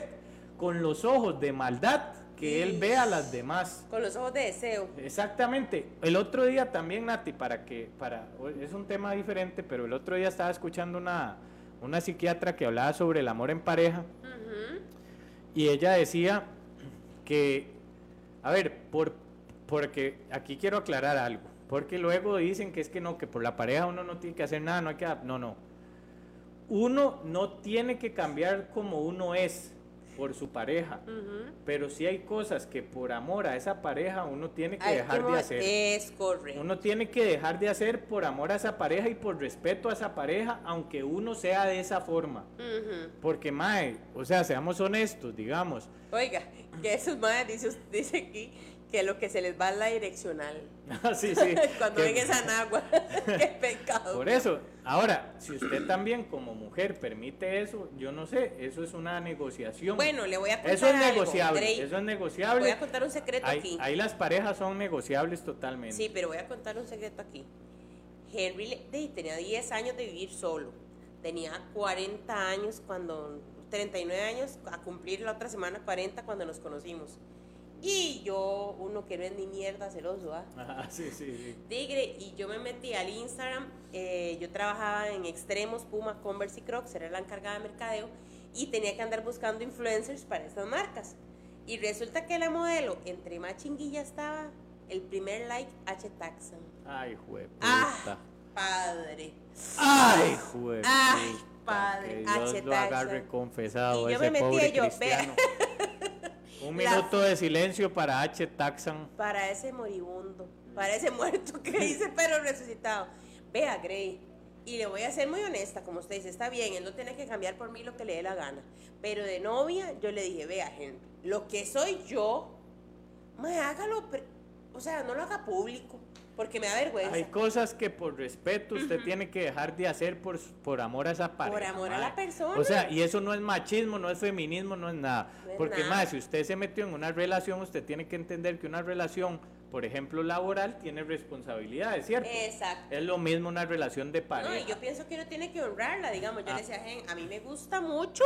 con los ojos de maldad que él ve a las demás. Con los ojos de deseo. Exactamente. El otro día también, Nati, para que, para, es un tema diferente, pero el otro día estaba escuchando una, una psiquiatra que hablaba sobre el amor en pareja Ujú. y ella decía que, a ver, por, porque aquí quiero aclarar algo, porque luego dicen que es que no, que por la pareja uno no tiene que hacer nada, no hay que, no, no. Uno no tiene que cambiar como uno es por su pareja, pero sí hay cosas que por amor a esa pareja uno tiene que dejar de hacer. Es correcto. Uno tiene que dejar de hacer por amor a esa pareja y por respeto a esa pareja, aunque uno sea de esa forma. Porque, mae, o sea, seamos honestos, digamos. Oiga, que esos madres dice, dice aquí que lo que se les va es la direccional. sí, sí. Cuando ven esa nagua, qué pecado. Por eso, ahora, si usted también como mujer permite eso, yo no sé, eso es una negociación. Bueno, le voy a contar eso es algo, negociable, eso es negociable. Voy a contar un secreto ahí, aquí. ahí las parejas son negociables totalmente. Sí, pero voy a contar un secreto aquí. Henry tenía 10 años de vivir solo. Tenía 40 años cuando, 39 años, a cumplir la otra semana 40 cuando nos conocimos. Y yo, uno que no es ni mierda celoso, ¿ah? Ajá, sí, sí, sí. Tigre, y yo me metí al Instagram, eh, yo trabajaba en Extremos, Puma, Converse y Crocs, era la encargada de mercadeo, y tenía que andar buscando influencers para esas marcas. Y resulta que la modelo, entre más chinguilla estaba, el primer like, H. Taxon. Ay, jueputa. ¡Ah! Padre. Ay, jueputa. Ay, padre, Que Dios H. lo agarre Taxon. confesado Y yo ese me metí pobre yo, cristiano. Un minuto de silencio para H. Taxan. Para ese moribundo, para ese muerto que dice, pero resucitado. Vea, Gray, y le voy a ser muy honesta, como usted dice, está bien, él no tiene que cambiar por mí lo que le dé la gana. Pero de novia, yo le dije, vea, Henry, lo que soy yo, me hágalo, o sea, no lo haga público, porque me da vergüenza. Hay cosas que por respeto usted tiene que dejar de hacer por, por amor a esa pareja. Por amor a la persona. O sea, y eso no es machismo, no es feminismo, no es nada. No es Porque nada. más, si usted se metió en una relación, usted tiene que entender que una relación, por ejemplo, laboral, tiene responsabilidades, ¿cierto? Exacto. Es lo mismo una relación de No, pareja. y yo pienso que uno tiene que honrarla, digamos. Yo Ah. le decía a Gen, a mí me gusta mucho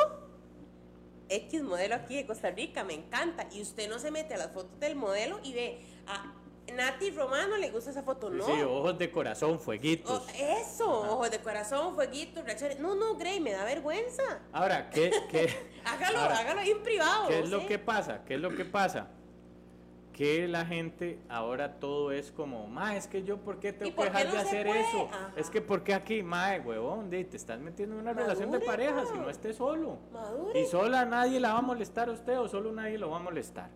X modelo aquí de Costa Rica, me encanta. Y usted no se mete a las fotos del modelo y ve a Nati Romano le gusta esa foto, no. sí, ojos de corazón, fueguitos. Oh, eso, ojos de corazón, fueguitos, reacciones. No, no, Grey, me da vergüenza. Ahora, ¿qué, qué, Hágalo, ahora, hágalo ahí en privado. ¿qué es lo sé. que pasa? ¿Qué es lo que pasa? Que la gente ahora todo es como, ma, es que yo, ¿por qué tengo ¿Y por que dejar no de hacer puede? eso? Ajá. Es que, ¿por qué aquí, ma, huevón? de, te estás metiendo en una relación de pareja si no estés solo. Madure. Y sola nadie la va a molestar a usted o solo nadie lo va a molestar.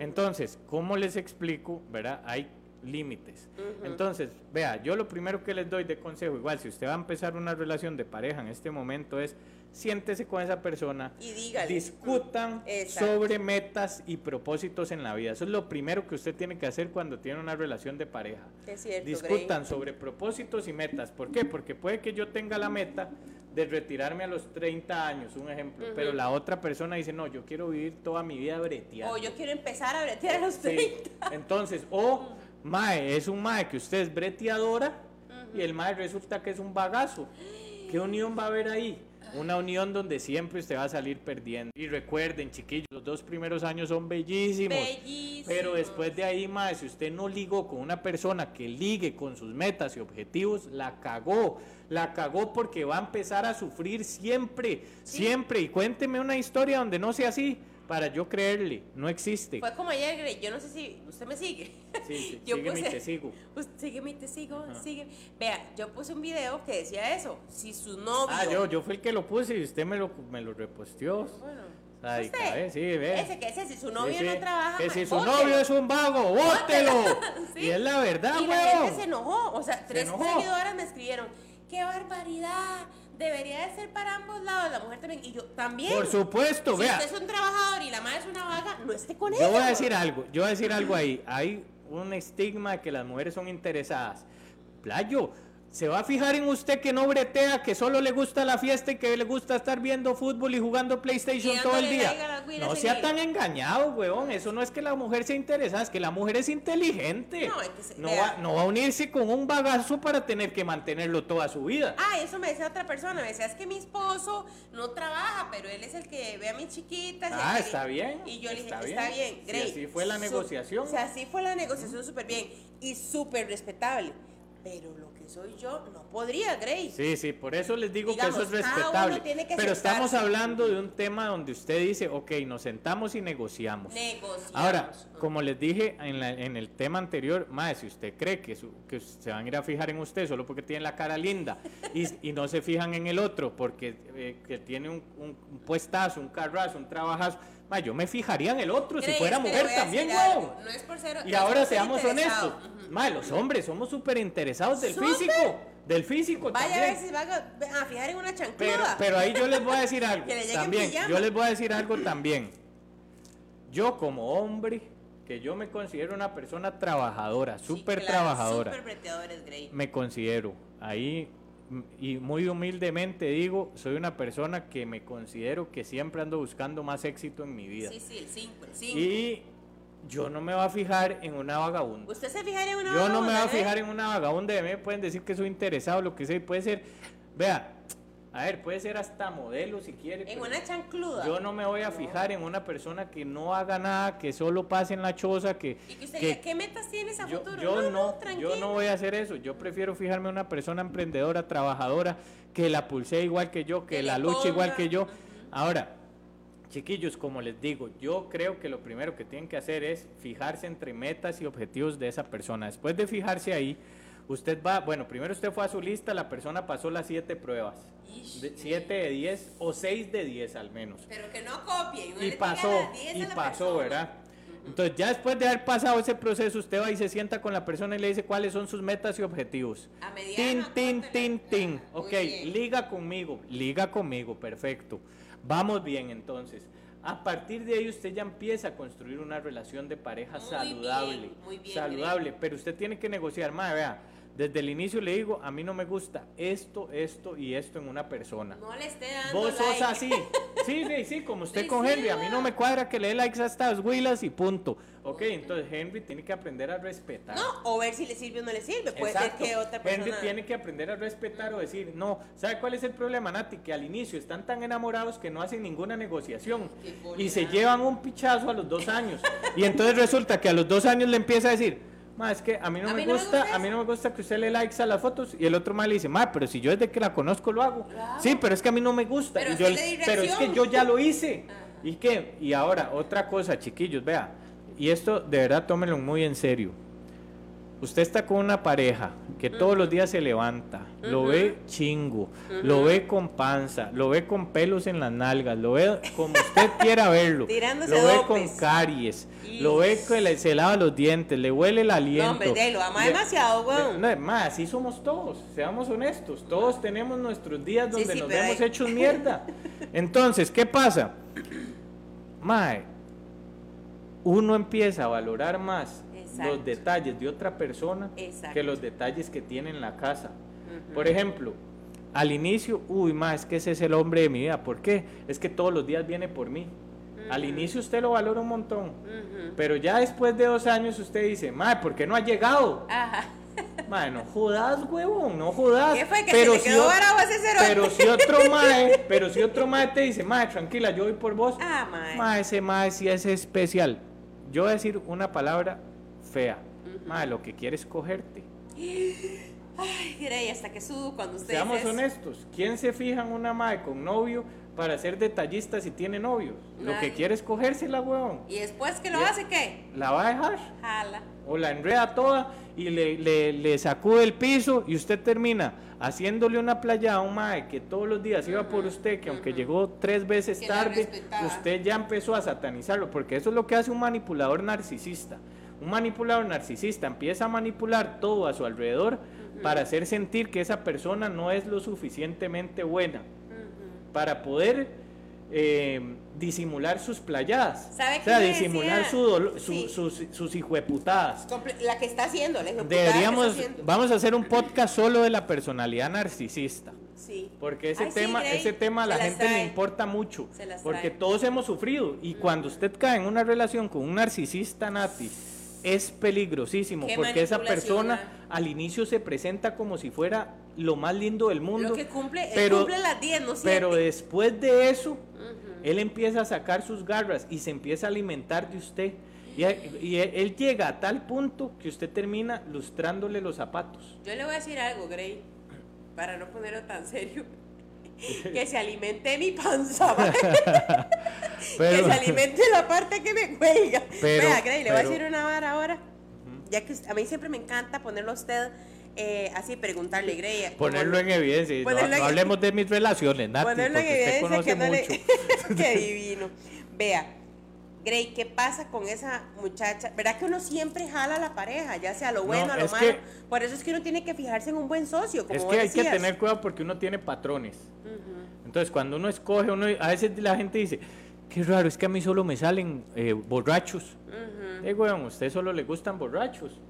Entonces, ¿cómo les explico? ¿Verdad? Hay límites. Entonces, vea, yo lo primero que les doy de consejo, igual, si usted va a empezar una relación de pareja en este momento es siéntese con esa persona, Y dígale. discutan Exacto. sobre metas y propósitos en la vida. Eso es lo primero que usted tiene que hacer cuando tiene una relación de pareja. Es cierto, Discutan sobre propósitos y metas. ¿Por qué? Porque puede que yo tenga la meta de retirarme a los 30 años, un ejemplo, pero la otra persona dice, no, yo quiero vivir toda mi vida breteando. O yo quiero empezar a bretear a los Sí. 30. Entonces, o mae, es un mae que usted es breteadora y el mae resulta que es un bagazo. ¿Qué unión va a haber ahí? Una unión donde siempre usted va a salir perdiendo. Y recuerden, chiquillos, los dos primeros años son bellísimos. Bellísimo. Pero después de ahí, mae, si usted no ligó con una persona que ligue con sus metas y objetivos, la cagó. La cagó porque va a empezar a sufrir siempre, siempre. Y cuénteme una historia donde no sea así para yo creerle. No existe. Fue como ayer. Yo no sé si usted me sigue. Sí, sí, Yo sígueme y puse- te sigo. Pues, sígueme y te sigo, sígueme. Vea, yo puse un video que decía eso. Si su novio. Ah, yo, yo fui el que lo puse y usted me lo, me lo reposteó. Bueno. Ay, usted, cabe, sí, ve. Ese que ese, si su novio sí. no trabaja. Que si su bótelo. novio es un vago, bótelo. Sí. Y es la verdad, Y la gente se enojó. O sea, tres enojó. seguidoras me escribieron: ¡Qué barbaridad! Debería de ser para ambos lados, la mujer también. Y yo también. Por supuesto, si vea. usted es un trabajador y la madre es una vaga, no esté con Yo ella. voy a decir algo, yo voy a decir algo ahí. Hay un estigma de que las mujeres son interesadas. Playo, se va a fijar en usted que no bretea, que solo le gusta la fiesta y que le gusta estar viendo fútbol y jugando PlayStation Y todo el día. No sea tan engañado, weón. Eso no es que la mujer sea interesada, es que la mujer es inteligente. No, es que se- no, va, no va a unirse con un bagazo para tener que mantenerlo toda su vida. Ah, eso me decía otra persona. Me decía, es que mi esposo no trabaja, pero él es el que ve a mis chiquitas. Ah, está bien, Y yo le dije, está está bien. bien, Si así fue la negociación. O sea, así fue la negociación súper bien y súper respetable. Pero lo que soy yo no podría, Grey. Sí, sí, por eso les digo Digamos, que eso es respetable. uno tiene que Pero estamos hablando de un tema donde usted dice, ok, nos sentamos y negociamos. Negociamos. Ahora, como les dije en, la- en el tema anterior, más si usted cree que, su- que se van a ir a fijar en usted solo porque tiene la cara linda y, y no se fijan en el otro porque eh, que tiene un, un- un puestazo, un carrazo, un trabajazo, ma, yo me fijaría en el otro si fuera mujer también, weón. No es por ser. Y no ahora seamos honestos, ma, los hombres somos súper interesados del ¿Súper? físico, del físico Vaya a ver si va a, a fijar en una chancluda. Pero, pero ahí yo les voy a decir algo Que le también. Yo les voy a decir algo también. Yo como hombre, que yo me considero una persona trabajadora, Sí, súper claro, trabajadora, Grey. me considero ahí y muy humildemente digo, soy una persona que me considero que siempre ando buscando más éxito en mi vida. Sí, sí, el 5, el 5. Y yo no me voy a fijar en una vagabunda. ¿Usted se fijaría en una Yo no me voy a vagabunda, fijar Grey? en una vagabunda de mí, pueden decir que soy interesado, lo que sea, y puede ser, vea, a ver, puede ser hasta modelo si quiere. En una chancluda. Yo no me voy a fijar en una persona que no haga nada, que solo pase en la choza, que... Y que usted que- diga, ¿qué metas tienes a yo, futuro? yo no, tranquilo. yo no voy a hacer eso. Yo prefiero fijarme en una persona emprendedora, trabajadora, que la pulsea igual que yo, que, Que la le lucha igual que yo. Ahora, chiquillos, como les digo, yo creo que lo primero que tienen que hacer es fijarse entre metas y objetivos de esa persona. Después de fijarse ahí, usted va, bueno, primero usted fue a su lista, la persona pasó las siete pruebas. De, siete de 10 o 6 de 10 al menos Pero que no copien. no y pasó, diga las 10 y pasó, persona. ¿verdad? Entonces ya después de haber pasado ese proceso, usted va y se sienta con la persona y le dice cuáles son sus metas y objetivos. A mediano, Tin, tin, tin, tin. Muy Ok, liga conmigo, liga conmigo, perfecto. Vamos bien entonces. A partir de ahí usted ya empieza a construir una relación de pareja Muy saludable. bien, muy bien, saludable, pero usted tiene que negociar, más, vea. Desde el inicio le digo, a mí no me gusta esto, esto y esto en una persona. No le esté dando Vos sos like. así. Sí, sí, sí, como usted Sí, con sí, Henry. A mí no me cuadra que le dé likes a estas huilas y punto. Ok, entonces Henry tiene que aprender a respetar. No, o ver si le sirve o no le sirve. Puede Exacto. ser que otra persona. Henry tiene que aprender a respetar o decir, no, ¿sabe cuál es el problema, Nati? Que al inicio están tan enamorados que no hacen ninguna negociación y se llevan un pichazo a los dos años. Y entonces resulta que a los dos años le empieza a decir, ma, es que a mí no, A me, mí no me gusta, a mí no me gusta que usted le likes a las fotos. Y el otro mal le dice, ma, pero si yo desde que la conozco lo hago. Claro. Sí, pero es que a mí no me gusta. Pero Y es yo que pero es yo ya lo hice. Ajá. ¿Y qué? Y ahora, otra cosa, chiquillos, vea. Y esto de verdad tómenlo muy en serio. Usted está con una pareja que todos los días se levanta, lo ve chingo, lo ve con panza, lo ve con pelos en las nalgas, lo ve como usted quiera verlo, Tirándose lo ve dopes. con caries, Y- lo ve que le- se lava los dientes, le huele el aliento. No, hombre, de, lo ama demasiado, weón. no, ma, así somos todos, seamos honestos. Todos tenemos nuestros días donde sí, nos hay- hechos mierda. Entonces, ¿qué pasa? Mae, uno empieza a valorar más Exacto. los detalles de otra persona Exacto. que los detalles que tiene en la casa. Por ejemplo, al inicio, uy, ma, es que ese es el hombre de mi vida. ¿Por qué? Es que todos los días viene por mí. Al inicio usted lo valora un montón. Pero ya después de dos años usted dice, ma, ¿por qué no ha llegado? Ajá. Mae, no jodas, huevón, no jodas. ¿Qué fue? ¿Que pero se si quedó o- ese cerote? Pero si otro mae, pero si otro mae te dice, mae, tranquila, yo voy por vos. Ah, mae. Mae, ese mae sí es especial. Yo voy a decir una palabra fea. Mae, lo que quiere es cogerte. Ay, Grey, hasta que sudo cuando usted Seamos honestos. ¿Quién se fija en una mae con novio para ser detallista si tiene novio? Lo que quiere es cogérsela, huevón. Y después que lo hace, ¿qué? La va a dejar. Jala. o la enreda toda y le, le, le sacude el piso y usted termina haciéndole una playa a un mae que todos los días iba por usted, que aunque llegó tres veces Que tarde, usted ya empezó a satanizarlo, porque eso es lo que hace un manipulador narcisista. Un manipulador narcisista empieza a manipular todo a su alrededor para hacer sentir que esa persona no es lo suficientemente buena, para poder eh, disimular sus playadas, ¿Sabe o sea, disimular su dolo- su- Sí. sus, sus hijueputadas. La que está haciendo, la Deberíamos, está haciendo. vamos a hacer un podcast solo de la personalidad narcisista. Sí. Porque ese Ay, tema, ese tema a la gente le importa mucho. Porque todos hemos sufrido. Y cuando usted cae en una relación con un narcisista nati, es peligrosísimo. Porque esa persona al inicio se presenta como si fuera lo más lindo del mundo. Lo que cumple, pero, cumple las 10, no 7. pero después de eso, él empieza a sacar sus garras y se empieza a alimentar de usted. Y, y él, él llega a tal punto que usted termina lustrándole los zapatos. Yo le voy a decir algo, Grey, para no ponerlo tan serio. Que se alimente mi panza. Pero- que se alimente la parte que me cuelga. Pero- Vea, Grey, le voy a pero- decir una vara ahora. Ya que a mí siempre me encanta ponerlo a usted eh, así, preguntarle, Grey. Ponerlo en evidencia. no- Ponerlo no, en- hablemos de mis relaciones, Nati, Ponerlo en usted evidencia conoce que no le... mucho. Divino. Vea, Grey, ¿qué pasa con esa muchacha? ¿Verdad que uno siempre jala a la pareja, ya sea lo bueno No, o lo malo? que- Por eso es que uno tiene que fijarse en un buen socio, como Es que hay que tener cuidado porque uno tiene patrones. Entonces, cuando uno escoge, uno, a veces la gente dice, qué raro, es que a mí solo me salen eh, borrachos. Eh, weón, a usted solo le gustan borrachos,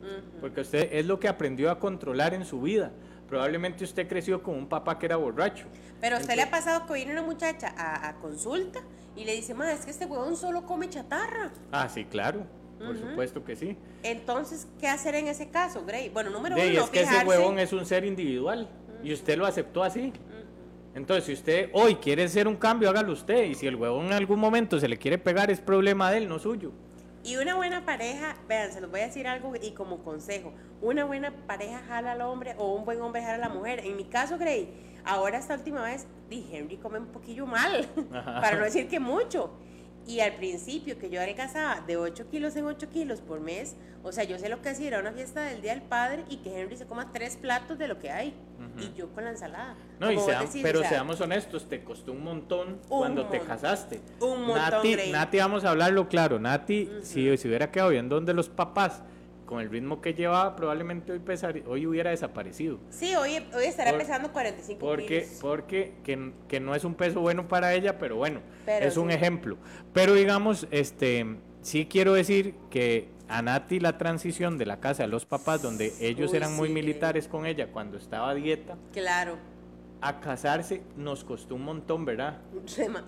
porque usted es lo que aprendió a controlar en su vida. Probablemente usted creció con un papá que era borracho. Pero a usted le ha pasado que viene una muchacha a, a consulta y le dice, ma, es que este huevón solo come chatarra. Ah, sí, claro, por supuesto que sí. Entonces, ¿qué hacer en ese caso, Grey? Bueno, número De, uno, es que ese fijarse. huevón es un ser individual y usted lo aceptó así. Entonces, si usted hoy quiere hacer un cambio, hágalo usted. Y si el huevón en algún momento se le quiere pegar, es problema de él, no suyo. Y una buena pareja, vean, se los voy a decir algo y como consejo, una buena pareja jala al hombre o un buen hombre jala a la mujer. En mi caso, Grey, ahora esta última vez, dije, Henry come un poquillo mal, Ajá. para no decir que mucho. Y al principio que yo adelgazaba de 8 kilos en 8 kilos por mes, o sea, yo sé lo que hacía, era una fiesta del Día del Padre y que Henry se coma tres platos de lo que hay. Y yo con la ensalada. No, y seam- decís, pero o sea, seamos honestos, te costó un montón Un cuando te casaste. Un montón, Nati. Nati, vamos a hablarlo claro. Nati, si, si hubiera quedado bien donde los papás, con el ritmo que llevaba, probablemente hoy, pesar- hoy hubiera desaparecido. Sí, hoy, hoy estará Por- pesando 45 Porque, kilos. porque que, que no es un peso bueno para ella, pero bueno, Pero es un ejemplo. Pero digamos, este, sí quiero decir que a Nati la transición de la casa de los papás, donde ellos Uy, eran muy militares con ella cuando estaba a dieta, Claro. A casarse nos costó un montón, ¿verdad?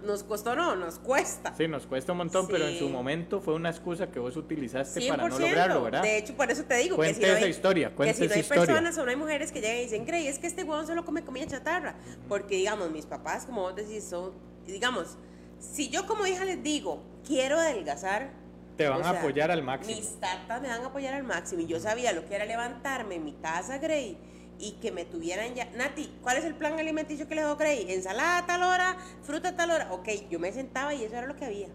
Nos costó, no, nos cuesta. Sí, nos cuesta un montón, pero en Sí. su momento fue una excusa que vos utilizaste 100%. para no lograrlo, ¿verdad? De hecho, por eso te digo Cuente que si no esa hay, historia, que si no hay historia. personas o no hay mujeres que llegan y dicen, Grey, es que este huevón solo come comida chatarra. Porque, digamos, mis papás, como vos decís, son, digamos, si yo como hija les digo, quiero adelgazar, Te van o a sea, apoyar al máximo. Mis tatas me van a apoyar al máximo. Y yo sabía lo que era levantarme en mi taza Grey y que me tuvieran ya. Nati, ¿cuál es el plan alimenticio que le doy Grey? Ensalada a tal hora, fruta a tal hora. Ok, yo me sentaba y eso era lo que había.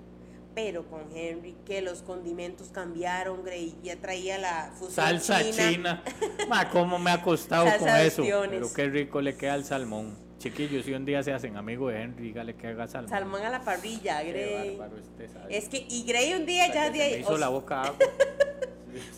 Pero con Henry, que los condimentos cambiaron, Grey, ya traía la fusión Salsa china. Ma, cómo me ha costado Salsa con eso. Pero qué rico le queda el salmón. Chiquillos, si un día se hacen amigos de Henry, dígale que haga salmón. Salmón a la parrilla, Qué Grey. bárbaro este. Es que, y Grey un día Hasta ya que de hizo o la sea, boca agua.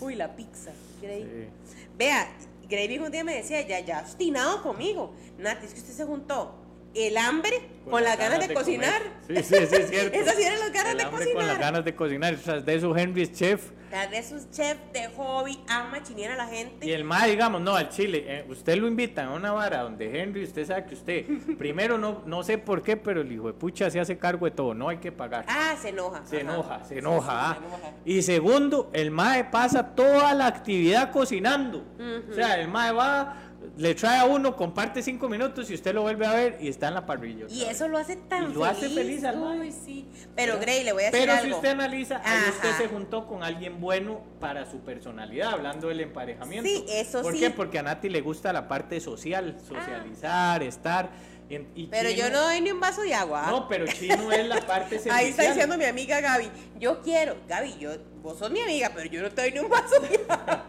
Uy, la pizza, Grey. Sí. Vea, Gravy un día me decía, ya, ya, obstinado conmigo. Nati, es que usted se juntó el hambre con, las ganas, de, cocinar. comer. Sí, sí, sí, es cierto. Esas sí eran las ganas El de hambre cocinar. con las ganas de cocinar. Tras de eso, Henry es chef. Tal vez un chef de hobby, ama chinear a la gente. Y el más, digamos, no, al Chile, eh, usted lo invita a una vara donde Henry, usted sabe que usted, primero no, no sé por qué, pero el hijo de pucha se hace cargo de todo, no hay que pagar. Ah, se enoja. Se ajá. enoja, se enoja. sí, ah. se enoja. Y segundo, el mae pasa toda la actividad cocinando. O sea, el mae va, le trae a uno, comparte cinco minutos y usted lo vuelve a ver y está en la parrilla. Y vez. eso lo hace tan Y lo hace feliz al. Uy, sí. Pero, Grey, le voy a decir Pero algo. si usted analiza, ahí usted se juntó con alguien bueno para su personalidad, hablando del emparejamiento. Sí, eso ¿Por sí. qué? Porque a Nati le gusta la parte social, socializar, estar. y Pero Chino- yo no doy ni un vaso de agua. ¿ah? No, pero Chino es la parte servicial. Ahí está diciendo mi amiga Gaby. Yo quiero. Gaby, yo, vos sos mi amiga, pero yo no te doy ni un vaso de agua.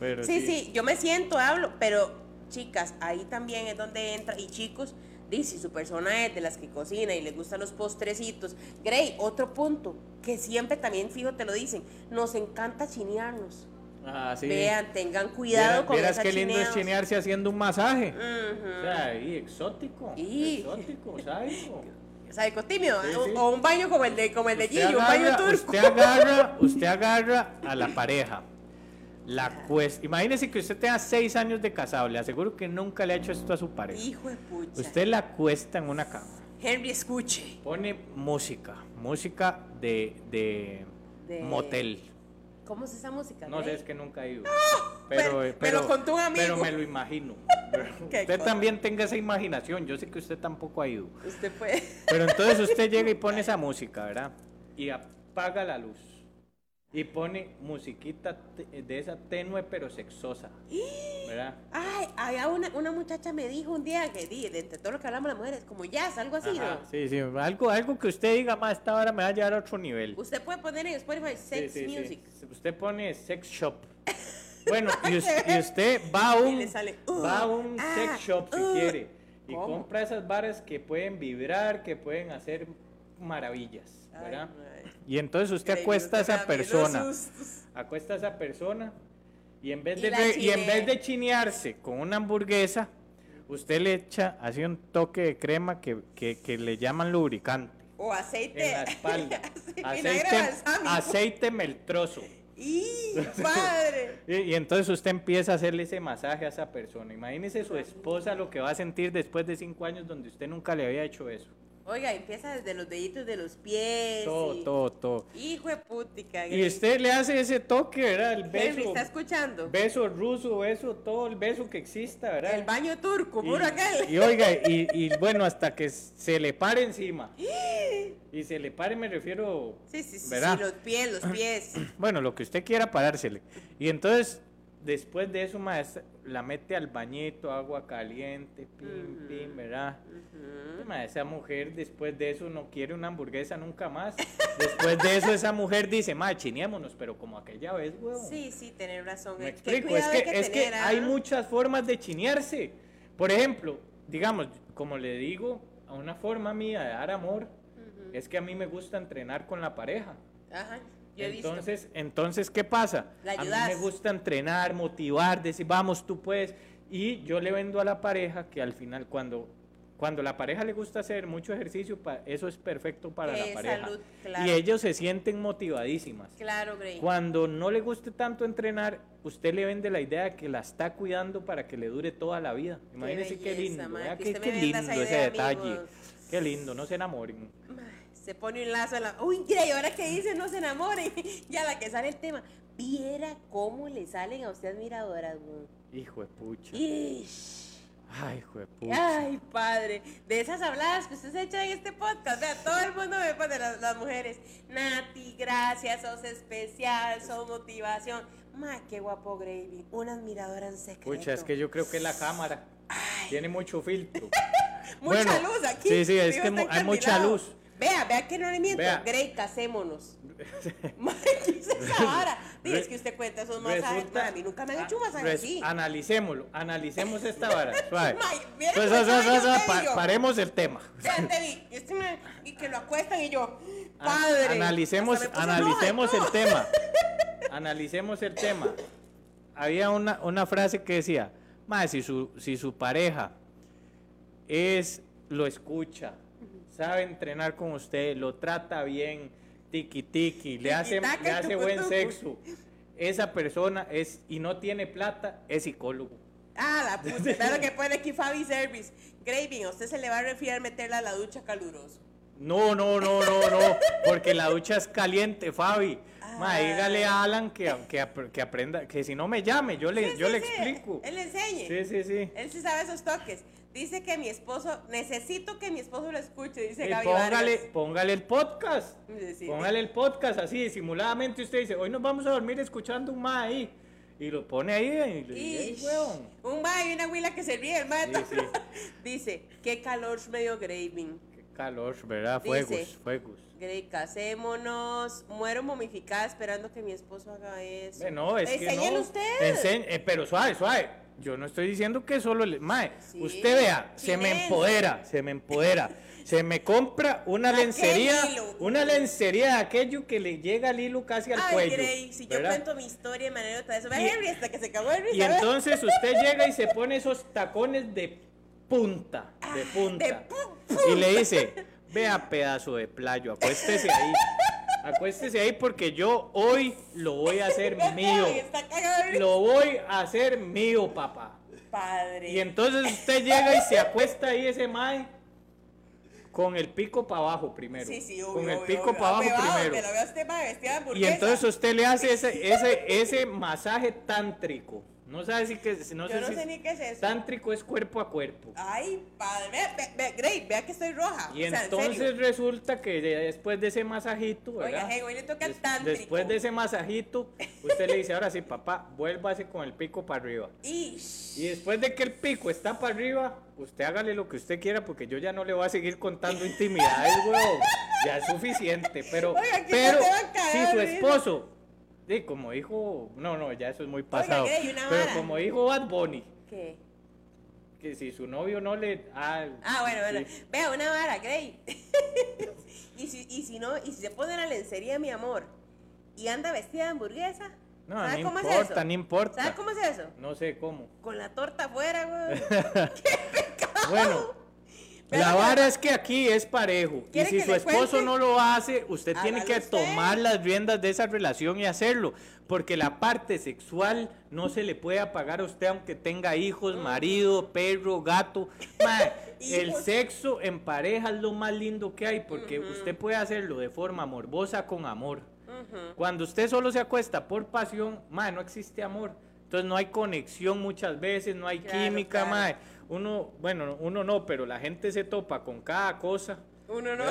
Pero Sí, sí, yo me siento, hablo, pero chicas, ahí también es donde entra, y chicos, dice, si su persona es de las que cocina y les gustan los postrecitos. Grey, otro punto, que siempre también fijo te lo dicen, nos encanta chinearnos. Ah, sí. Vean, tengan cuidado Vieras- con vieras esa qué lindo es chinearse haciendo un masaje. O sea, ahí, exótico. Y- Exótico, sádico. Sádico tímido. Sí, o- sí. O un baño como el de, como el de Gillo, un baño turco. usted agarra, usted agarra a la pareja. La cuesta. Imagínese que usted tenga seis años de casado. Le aseguro que nunca le ha hecho esto a su pareja. Hijo de pucha. Usted la cuesta en una cama. Henry, escuche. Pone música. Música de, de, De- motel. ¿Cómo es esa música? No sé, es que nunca he ido. pero- eh, me lo contó un amigo. Pero me lo imagino. Usted cosa. también tenga esa imaginación. Yo sé que usted tampoco ha ido. Usted puede. Pero entonces usted llega y pone esa música, ¿verdad? Y apaga la luz. Y pone musiquita de esa tenue pero sexosa. ¿Verdad? Ay, había una, una muchacha me dijo un día que di, de entre todo lo que hablamos las mujeres, como jazz, algo así, Ajá, ¿no? sí, sí. Algo, algo que usted diga, más esta hora me va a llevar a otro nivel. Usted puede poner en Spotify sex Sí, sí, sí. music. Usted pone sex shop. Bueno, y, y usted va a un, sale, uh, va a un ah, sex shop si uh. quiere. Y ¿Cómo? compra esas varas que pueden vibrar, que pueden hacer maravillas. Ay, ¿verdad? Y entonces usted acuesta a esa persona. acuesta a esa persona y en vez Y de, re- y en vez de chinearse con una hamburguesa, usted le echa así un toque de crema que, que- que le llaman lubricante O aceite. en la espalda. Aceite, meltroso. ¡Y padre! Y, y entonces usted empieza a hacerle ese masaje a esa persona. Imagínese su esposa lo que va a sentir después de cinco años donde usted nunca le había hecho eso. Oiga, empieza desde los deditos de los pies. Todo, y- todo, todo. Hijo de putica. Y usted le hace ese toque, ¿verdad? El Henry, beso, ¿está escuchando? beso ruso, beso, todo el beso que exista, ¿verdad? El baño turco, puro aquel. y oiga, y, y bueno, hasta que se le pare encima. Y se le pare, me refiero. Sí, sí, sí, ¿verdad? sí, los pies, los pies. Bueno, lo que usted quiera parársele. Y entonces, después de eso, maestra, la mete al bañito, agua caliente, pim, pim, ¿verdad? Esa mujer después de eso no quiere una hamburguesa nunca más. Después de eso esa mujer dice, ma, chineémonos, pero como aquella vez, weón. Sí, sí, tener razón. Me qué explico, es que, hay que es que tener, ¿ah? hay muchas formas de chinearse. Por ejemplo, digamos, como le digo, a una forma mía de dar amor, es que a mí me gusta entrenar con la pareja. Ajá, yo he visto. Entonces, entonces, ¿qué pasa? La a mí me gusta entrenar, motivar, decir, vamos, tú puedes. Y yo le vendo a la pareja que al final, cuando, cuando la pareja le gusta hacer mucho ejercicio, eso es perfecto para Eh, la pareja. salud, claro. Y ellos se sienten motivadísimas. Claro, Grey. Cuando no le guste tanto entrenar, usted le vende la idea de que la está cuidando para que le dure toda la vida. Imagínese qué, belleza, lindo, que qué, lindo ese detalle. amigos. Qué lindo, no se enamoren. Se pone un lazo en la. Uy, Grey, ahora que dice no se enamoren. ya la que sale el tema. Viera cómo le salen a usted admiradoras, güey. Hijo de pucha. Ish. Ay, hijo de pucha. Ay, padre. De esas habladas que usted se echa en este podcast. Vea, todo el mundo me pone las, las mujeres. Nati, gracias, sos especial, sos motivación. Ma, qué guapo, Gravy. Una admiradora en secreto. Pucha, es que yo creo que la cámara. Tiene mucho filtro. Mucha Bueno, luz aquí. Sí, sí, es que hay mucha luz. Vea, vea que no le miento. Vea. Grey, casémonos. ¿qué es esa vara? Sí, es que usted cuenta esos masajes. Resulta- Ma, a mí nunca me han hecho un masaje así. Analicémoslo, analicemos esta vara. Suave. Te pa- digo. paremos el tema. Y, este me- y que lo acuestan y yo, padre. Analicemos, analicemos el tema. Analicemos el tema. Había una, una frase que decía, "Mae, si su, si su pareja es, lo escucha, sabe entrenar con usted, lo trata bien, tiki tiki, le hace, le hace buen sexo, esa persona es, y no tiene plata, es psicólogo. Ah, la puta. Claro que pone aquí Fabi Service. Graving, a usted se le va a refiar meterla a la ducha caluroso. No, no, no, no, no, porque la ducha es caliente, Fabi. Ma, Ah. dígale a Alan que, que, que aprenda, que si no me llame, yo le, Sí, yo sí, le sí, explico. Él le enseñe. Sí, sí, sí. Él sí sabe esos toques. Dice que mi esposo, necesito que mi esposo lo escuche, dice Y Gaby póngale, Vargas. póngale el podcast. Sí, sí. Póngale el podcast así, disimuladamente usted dice, hoy nos vamos a dormir escuchando un ma ahí. Y lo pone ahí y le dice, "Ey, Ish. huevón". Un ma y una huila que se ríe, el. Sí, Dice, qué calor medio Graving. Qué calor, ¿verdad? Dice- Fuegos, fuegos. Grey, casémonos. Muero momificada esperando que mi esposo haga eso. Eh, no, es que Enséñele no. usted. Ense- eh, pero suave, suave. Yo no estoy diciendo que solo le... Mae, Sí, usted vea, se me empodera, se me empodera. Se me compra una ¿A qué lencería, hilo? una lencería de aquello que le llega al hilo casi al Ay, cuello. Grey, si yo ¿verdad? cuento mi historia de manera otra vez, Henry hasta que se cagó Henry, Y entonces usted llega y se pone esos tacones de punta, de punta. de pu- y le dice, vea pedazo de playo, acuéstese ahí. Acuéstese ahí porque yo hoy lo voy a hacer mío. Lo voy a hacer mío, papá. Padre. Y entonces usted llega y se acuesta ahí ese mae con el pico para abajo primero. Sí, sí, obvio, con el obvio, pico para abajo va, primero. Que lo veo a usted más vestida de Y entonces usted le hace ese, ese, ese masaje tántrico. No sabe si que no Yo sé no si sé ni qué es eso. Tántrico es cuerpo a cuerpo. Ay, padre. Vea, vea, vea, Grey, vea que estoy roja. Y o sea, en entonces resulta que después de ese masajito, Oiga, ¿verdad? hey, hoy le toca el tántrico. después de ese masajito, usted le dice, ahora sí, papá, vuélvase con el pico para arriba. Y después de que el pico está para arriba, usted hágale lo que usted quiera porque yo ya no le voy a seguir contando intimidades, weón. Ya es suficiente. Pero, Oiga, pero no te va a caer, si su esposo, sí, como dijo, no, no, ya eso es muy pasado. Oiga, Grey, una pero como dijo Bad Bunny, ¿Qué? que si su novio no le. Ah, Ah, bueno, bueno. sí. Vea, una vara, Grey. y, si, y si no, y si se pone la lencería, mi amor, y anda vestida de hamburguesa. No, ¿sabe no cómo es importa, eso? no importa. ¿Sabe cómo es eso? No sé cómo. Con la torta afuera, güey. Bueno, Pero la vara es que aquí es parejo. Y ¿Quiere si su esposo cuente? no lo hace, usted tiene que usted. tomar las riendas de esa relación y hacerlo. Porque la parte sexual no se le puede apagar a usted aunque tenga hijos, marido, perro, gato. Mae, el sexo en pareja es lo más lindo que hay porque usted puede hacerlo de forma morbosa con amor. Cuando usted solo se acuesta por pasión, mae, no existe amor. Entonces no hay conexión muchas veces, no hay Claro, química, claro. mae. Uno, bueno, uno no, pero la gente se topa con cada cosa. Uno no.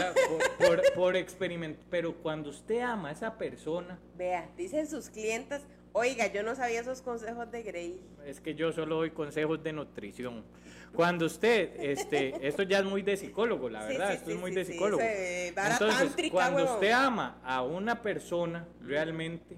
Por, por, por Pero cuando usted ama a esa persona, Vea, dicen sus clientas, oiga, yo no sabía esos consejos de Grey. es que yo solo doy consejos de nutrición. Cuando usted, este, esto ya es muy de psicólogo, la verdad, sí, esto sí, es muy de psicólogo. Entonces, cuando huevón. usted ama a una persona realmente,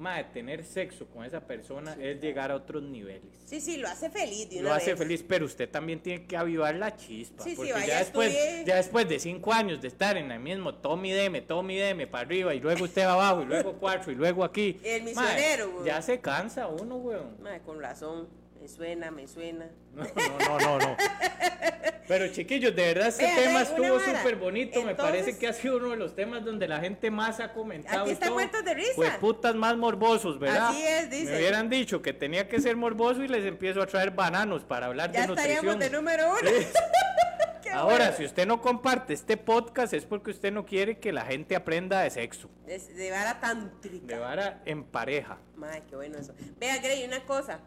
mae, tener sexo con esa persona es llegar a otros niveles. Sí, sí, lo hace feliz de una Lo hace feliz, pero usted también tiene que avivar la chispa. Sí, sí, porque vaya, ya, después, ya después de cinco años de estar en el mismo tome y deme, tome y deme para arriba, y luego usted va abajo, y luego cuatro, y luego aquí. El mae, misionero, güey. Ya se cansa uno, weón. Mae, con razón, me suena, me suena. No, no, no, no, no. Pero chiquillos, de verdad este tema estuvo súper bonito. Me parece que ha sido uno de los temas donde la gente más ha comentado. Aquí están muertos de risa. Pues putas más morbosos, ¿verdad? Así es, dice. Me hubieran dicho que tenía que ser morboso y les empiezo a traer bananos para hablar Ya de estaríamos nutrición. de número uno. Sí. Ahora, bueno. si usted no comparte este podcast es porque usted no quiere que la gente aprenda de sexo, De, de vara tántrica. de vara en pareja. Madre, qué bueno eso. Vea, Grey, una cosa.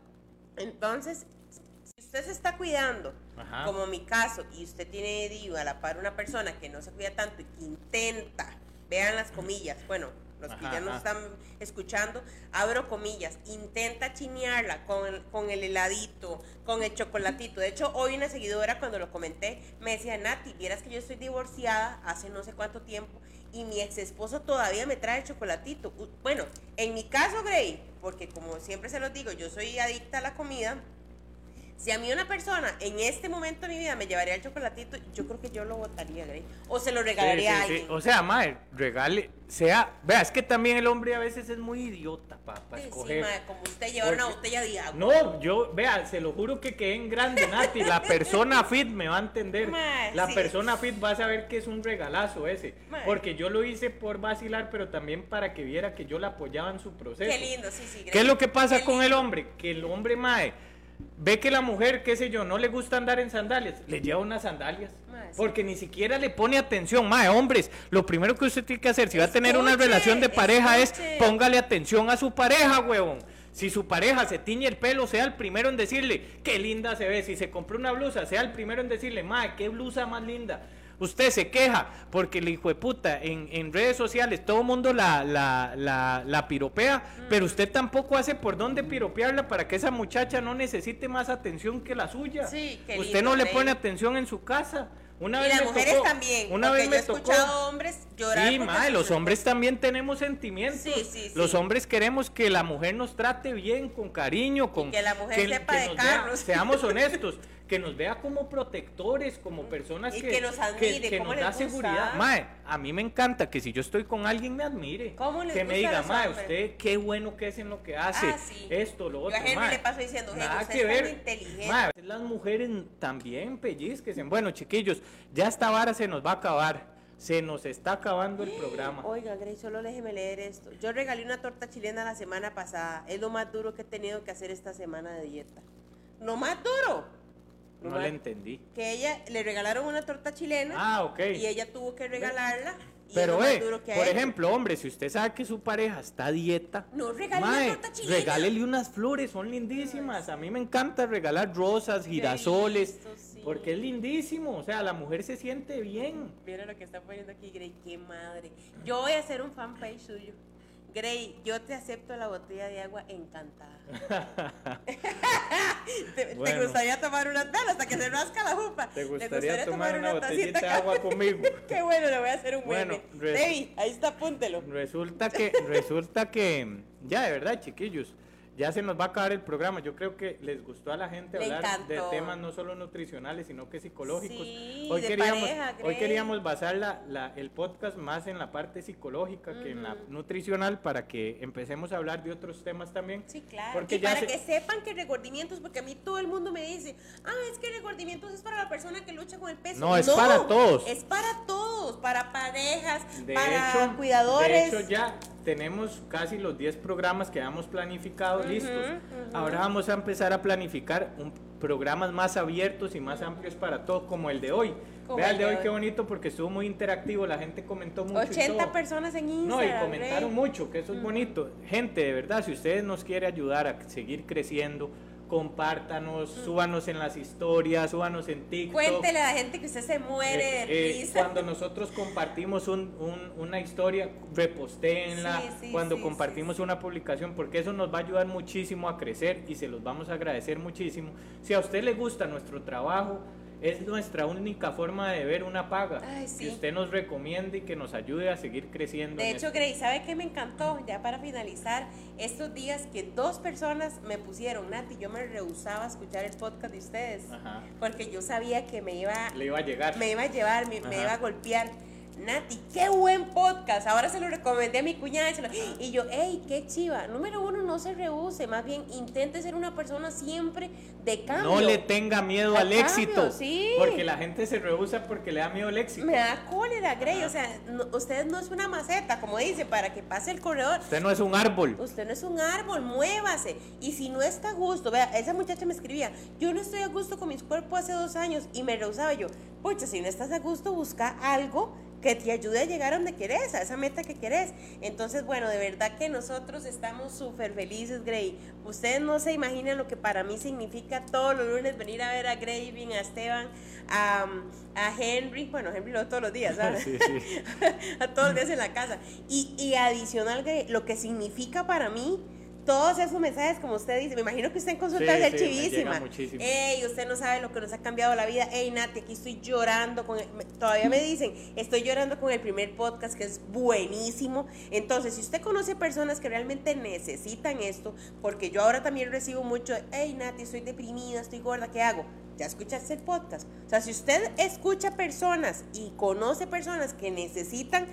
Entonces, si usted se está cuidando, Ajá. como mi caso, y usted tiene digo, a la par una persona que no se cuida tanto y que intenta, vean las comillas, bueno, los que Ajá, ya nos están escuchando, abro comillas, intenta chinearla con el, con el heladito, con el chocolatito. De hecho, hoy una seguidora cuando lo comenté me decía, Nati, vieras que yo estoy divorciada hace no sé cuánto tiempo y mi ex esposo todavía me trae chocolatito. Bueno, en mi caso, Grey, porque como siempre se los digo, yo soy adicta a la comida. Si a mí una persona en este momento de mi vida me llevaría el chocolatito, yo creo que yo lo votaría, Grey. O se lo regalaría Sí, a sí. alguien. O sea, madre, regale, sea, vea, es que también el hombre a veces es muy idiota para sí, escoger. como usted llevar una Porque- botella de agua. No, yo, vea, se lo juro que quedé en grande, Nati. La persona fit me va a entender. Mae, la persona fit va a saber que es un regalazo ese. Mae. Porque yo lo hice por vacilar, pero también para que viera que yo la apoyaba en su proceso. Qué lindo, sí, sí. Grey. ¿Qué es lo que pasa Qué con el hombre? Que el hombre, mae, ve que la mujer, qué sé yo, no le gusta andar en sandalias, le lleva unas sandalias. Sí. Porque ni siquiera le pone atención, mae, hombres. Lo primero que usted tiene que hacer, si va a tener una relación de pareja, escuche. es póngale atención a su pareja, huevón. Si su pareja se tiñe el pelo, sea el primero en decirle, qué linda se ve. Si se compró una blusa, sea el primero en decirle, mae, qué blusa más linda. Usted se queja porque el hijo de puta en, en redes sociales todo el mundo la, la, la, la piropea, Mm. pero usted tampoco hace por dónde piropearla para que esa muchacha no necesite más atención que la suya. Sí, usted no le Rey. pone atención en su casa. Una y vez las me mujeres tocó- también. Una vez me yo he tocó. escuchado hombres llorar. Sí, se los hombres también tenemos sentimientos. Sí, sí, sí. Los hombres queremos que la mujer nos trate bien, con cariño, con que la mujer sepa de vea- carros. seamos honestos, que nos vea como protectores, como personas Y que, que nos admire, que ¿cómo nos da gusta? seguridad. Mae, a mí me encanta que si yo estoy con alguien me admire. ¿Cómo les que me a diga, mae, hombres?" usted qué bueno que es en lo que hace. Ah, sí. Esto, lo Yo otro. a Henry mae. le paso diciendo, "Henry, Nada usted que es tan ver. inteligente. Mae, las mujeres también pellizquesen. Bueno, chiquillos, ya esta vara se nos va a acabar. Se nos está acabando el programa. Oiga, Grace, solo déjeme leer esto. Yo regalé una torta chilena la semana pasada. Es lo más duro que he tenido que hacer esta semana de dieta. Lo más duro. No más- le entendí. Que ella le regalaron una torta chilena Ah, ok. y ella tuvo que regalarla. Pero ha por ejemplo, hombre, si usted sabe que su pareja está a dieta, No, regale una mae, torta chilena. regálele unas flores, son lindísimas. A mí me encanta regalar rosas, girasoles, sí. porque es lindísimo. O sea, la mujer se siente bien. Mira lo que está poniendo aquí, Grey, qué madre. Yo voy a hacer un fanpage suyo. Grey, yo te acepto la botella de agua encantada. ¿Te, gustaría tomar una tal hasta que se rasca la jupa? ¿Te gustaría tomar una tacita botellita de agua conmigo? Qué bueno, le voy a hacer un Bueno, Debbie, ahí está, apúntelo. Resulta que, resulta que, ya de verdad, chiquillos, ya se nos va a acabar el programa. Yo creo que les gustó a la gente Le hablar de encantó. temas no solo nutricionales, sino que psicológicos. Sí, hoy de queríamos, pareja, hoy queríamos basar la, la- el podcast más en la parte psicológica que en la nutricional para que empecemos a hablar de otros temas también. Sí, claro. Porque y ya para se- que sepan que regordimientos, porque a mí todo el mundo me dice, ah, es que regordimientos es para la persona que lucha con el peso. No, es para todos. Es para todos, para parejas, De para hecho, cuidadores. de hecho, ya tenemos casi los 10 programas que habíamos planificado listos. Ahora vamos a empezar a planificar un, programas más abiertos y más amplios para todos, como el de hoy. Vea el de hoy, hoy. qué bonito porque estuvo muy interactivo, la gente comentó mucho. y 80 todo. personas en No, Instagram. y comentaron mucho, que eso es bonito. Gente, de verdad, si ustedes nos quieren ayudar a seguir creciendo, compártanos, súbanos en las historias, súbanos en TikTok. Cuéntele a la gente que usted se muere Eh, de eh, risa. cuando nosotros compartimos un- un- una historia, repostéenla. Sí, sí, cuando sí, compartimos una publicación, porque eso nos va a ayudar muchísimo a crecer y se los vamos a agradecer muchísimo. Si a usted le gusta nuestro trabajo, es nuestra única forma de ver una paga. Ay, Que usted nos recomiende y que nos ayude a seguir creciendo. De hecho, esto. Grace, ¿sabe qué me encantó? Ya para finalizar, estos días que dos personas me pusieron, Nati, yo me rehusaba a escuchar el podcast de ustedes, Ajá. porque yo sabía que me iba, le iba a llegar. me iba a llevar, me, me iba a golpear. Nati, qué buen podcast. Ahora se lo recomendé a mi cuñada y, yo, hey, qué chiva. Número uno, no se rehúse, más bien intente ser una persona siempre de cambio. No le tenga miedo Al éxito. sí. Porque la gente se rehúsa porque le da miedo al éxito. Me da cólera, Grey. Ajá. O sea, no- usted no es una maceta, como dice, para que pase el corredor. Usted no es un árbol. Usted no es un árbol, muévase. Y si no está a gusto, vea, esa muchacha me escribía, yo no estoy a gusto con mi cuerpo hace dos años y me rehusaba yo. Pucha, si no estás a gusto, busca algo que te ayude a llegar a donde querés, a esa meta que querés. Entonces, bueno, de verdad que nosotros estamos súper felices, Grey. Ustedes no se imaginan lo que para mí significa todos los lunes venir a ver a Graving, a Esteban, a, a Henry. Bueno, Henry lo todos los días, ¿sabes? Sí, sí. a todos los días en la casa. Y, y adicional, Grey, lo que significa para mí todos esos mensajes, como usted dice, me imagino que usted en consulta Sí, es sí, chivísima. Ey, usted no sabe lo que nos ha cambiado la vida. Ey, Nati, aquí estoy llorando con el- me- todavía me dicen, estoy llorando con el primer podcast que es buenísimo. Entonces, si usted conoce personas que realmente necesitan esto, porque yo ahora también recibo mucho, hey, Nati, estoy deprimida, estoy gorda, ¿qué hago? Ya escuchaste el podcast. O sea, si usted escucha personas y conoce personas que necesitan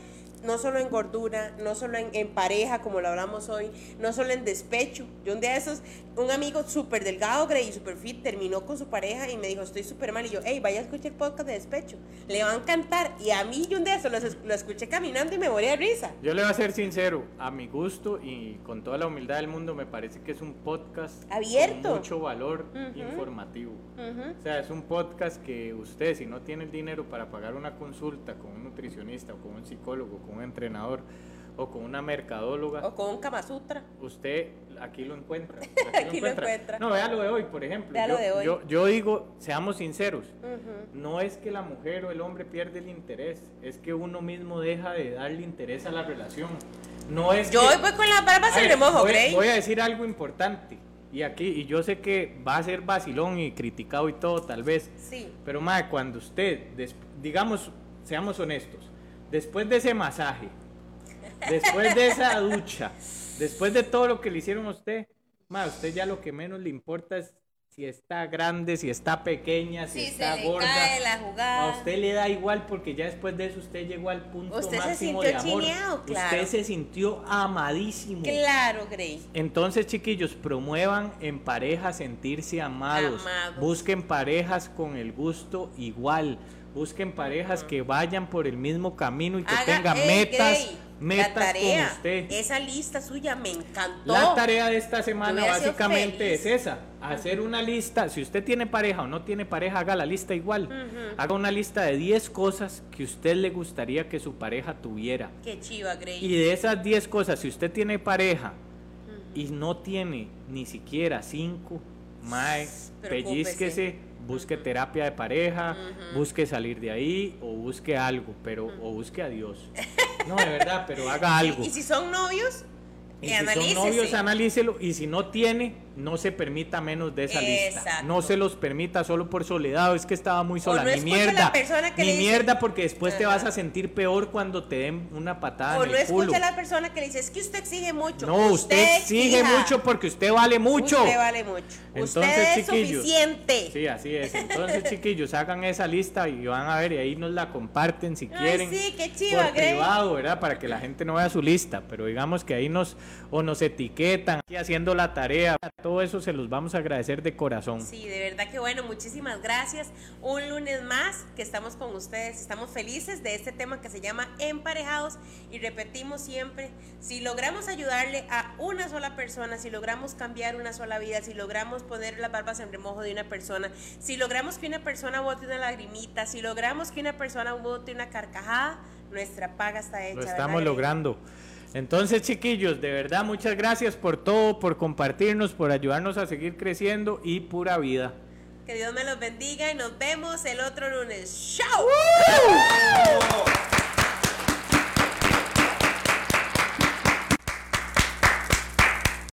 no solo en gordura, no solo en, en pareja, como lo hablamos hoy, no solo en despecho. Yo un día de esos, un amigo súper delgado, Grey, y súper fit, terminó con su pareja y me dijo, estoy súper mal. Y yo, hey, vaya a escuchar el podcast de despecho. Le va a encantar. Y a mí, yo un día de esos, lo, es- lo escuché caminando y me morí de risa. Yo le voy a ser sincero, a mi gusto y con toda la humildad del mundo, me parece que es un podcast Abierto. con mucho valor informativo. O sea, es un podcast que usted, si no tiene el dinero para pagar una consulta con un nutricionista o con un psicólogo, con un entrenador o con una mercadóloga, O con un Kama Sutra. usted aquí lo encuentra. Aquí lo encuentra. No, vea lo de hoy, por ejemplo. Vea lo yo, de hoy. Yo, yo digo, seamos sinceros, Ujú. no es que la mujer o el hombre pierde el interés, es que uno mismo deja de darle interés a la relación. No es Yo que- hoy voy con las barbas en remojo, voy, Grey. voy a decir algo importante. Y aquí, y yo sé que va a ser vacilón y criticado y todo, tal vez. Sí. Pero, madre, cuando usted, digamos, seamos honestos, después de ese masaje, después de esa ducha, después de todo lo que le hicieron a usted, ma, a usted ya lo que menos le importa es si está grande, si está pequeña, si Sí, está se le gorda. cae la jugada. A usted le da igual porque ya después de eso usted llegó al punto Usted se máximo sintió de amor. chineado, claro. Usted se sintió amadísimo. Claro, Grey. Entonces, chiquillos, promuevan en pareja sentirse amados. Amados. Busquen parejas con el gusto igual. Busquen parejas que vayan por el mismo camino y que Haga- tengan metas, Grey, metas la tarea, con usted. Esa lista suya me encantó. La tarea de esta semana básicamente es esa, hacer una lista, si usted tiene pareja o no tiene pareja, haga la lista igual. Haga una lista de 10 cosas que usted le gustaría que su pareja tuviera. Qué chiva, Grey. Y de esas 10 cosas, si usted tiene pareja y no tiene ni siquiera 5, mae, pellizquese, busque terapia de pareja, busque salir de ahí o busque algo, pero o busque a Dios. No, de verdad, pero haga algo. Y si son novios, Y si son novios, analícelo. Y si no tiene, no se permita menos de esa lista. Exacto. No se los permita solo por soledad. Es que estaba muy sola. no Ni la mierda. que Ni le dice- mierda, porque después te vas a sentir peor cuando te den una patada O en no el culo. escucha a la persona que le dice, es que usted exige mucho. No, usted exige exija. mucho porque usted vale mucho. Usted vale mucho. Entonces, usted es chiquillos. suficiente. Sí, así es. Entonces, chiquillos, hagan esa lista y van a ver y ahí nos la comparten si Ay, quieren. sí, qué chiva, por privado, ¿verdad? Para que la gente no vea su lista, pero digamos que ahí nos o nos etiquetan aquí haciendo la tarea. Todo eso se los vamos a agradecer de corazón. Sí, de verdad que bueno, muchísimas gracias. Un lunes más que estamos con ustedes. Estamos felices de este tema que se llama Emparejados y repetimos siempre, si logramos ayudarle a una sola persona, si logramos cambiar una sola vida, si logramos poner las barbas en remojo de una persona, si logramos que una persona bote una lagrimita, si logramos que una persona bote una carcajada, nuestra paga está hecha. Lo ¿verdad, estamos Grey? logrando. Entonces, chiquillos, de verdad, muchas gracias por todo, por compartirnos, por ayudarnos a seguir creciendo y pura vida. Que Dios me los bendiga y nos vemos el otro lunes. ¡Chao!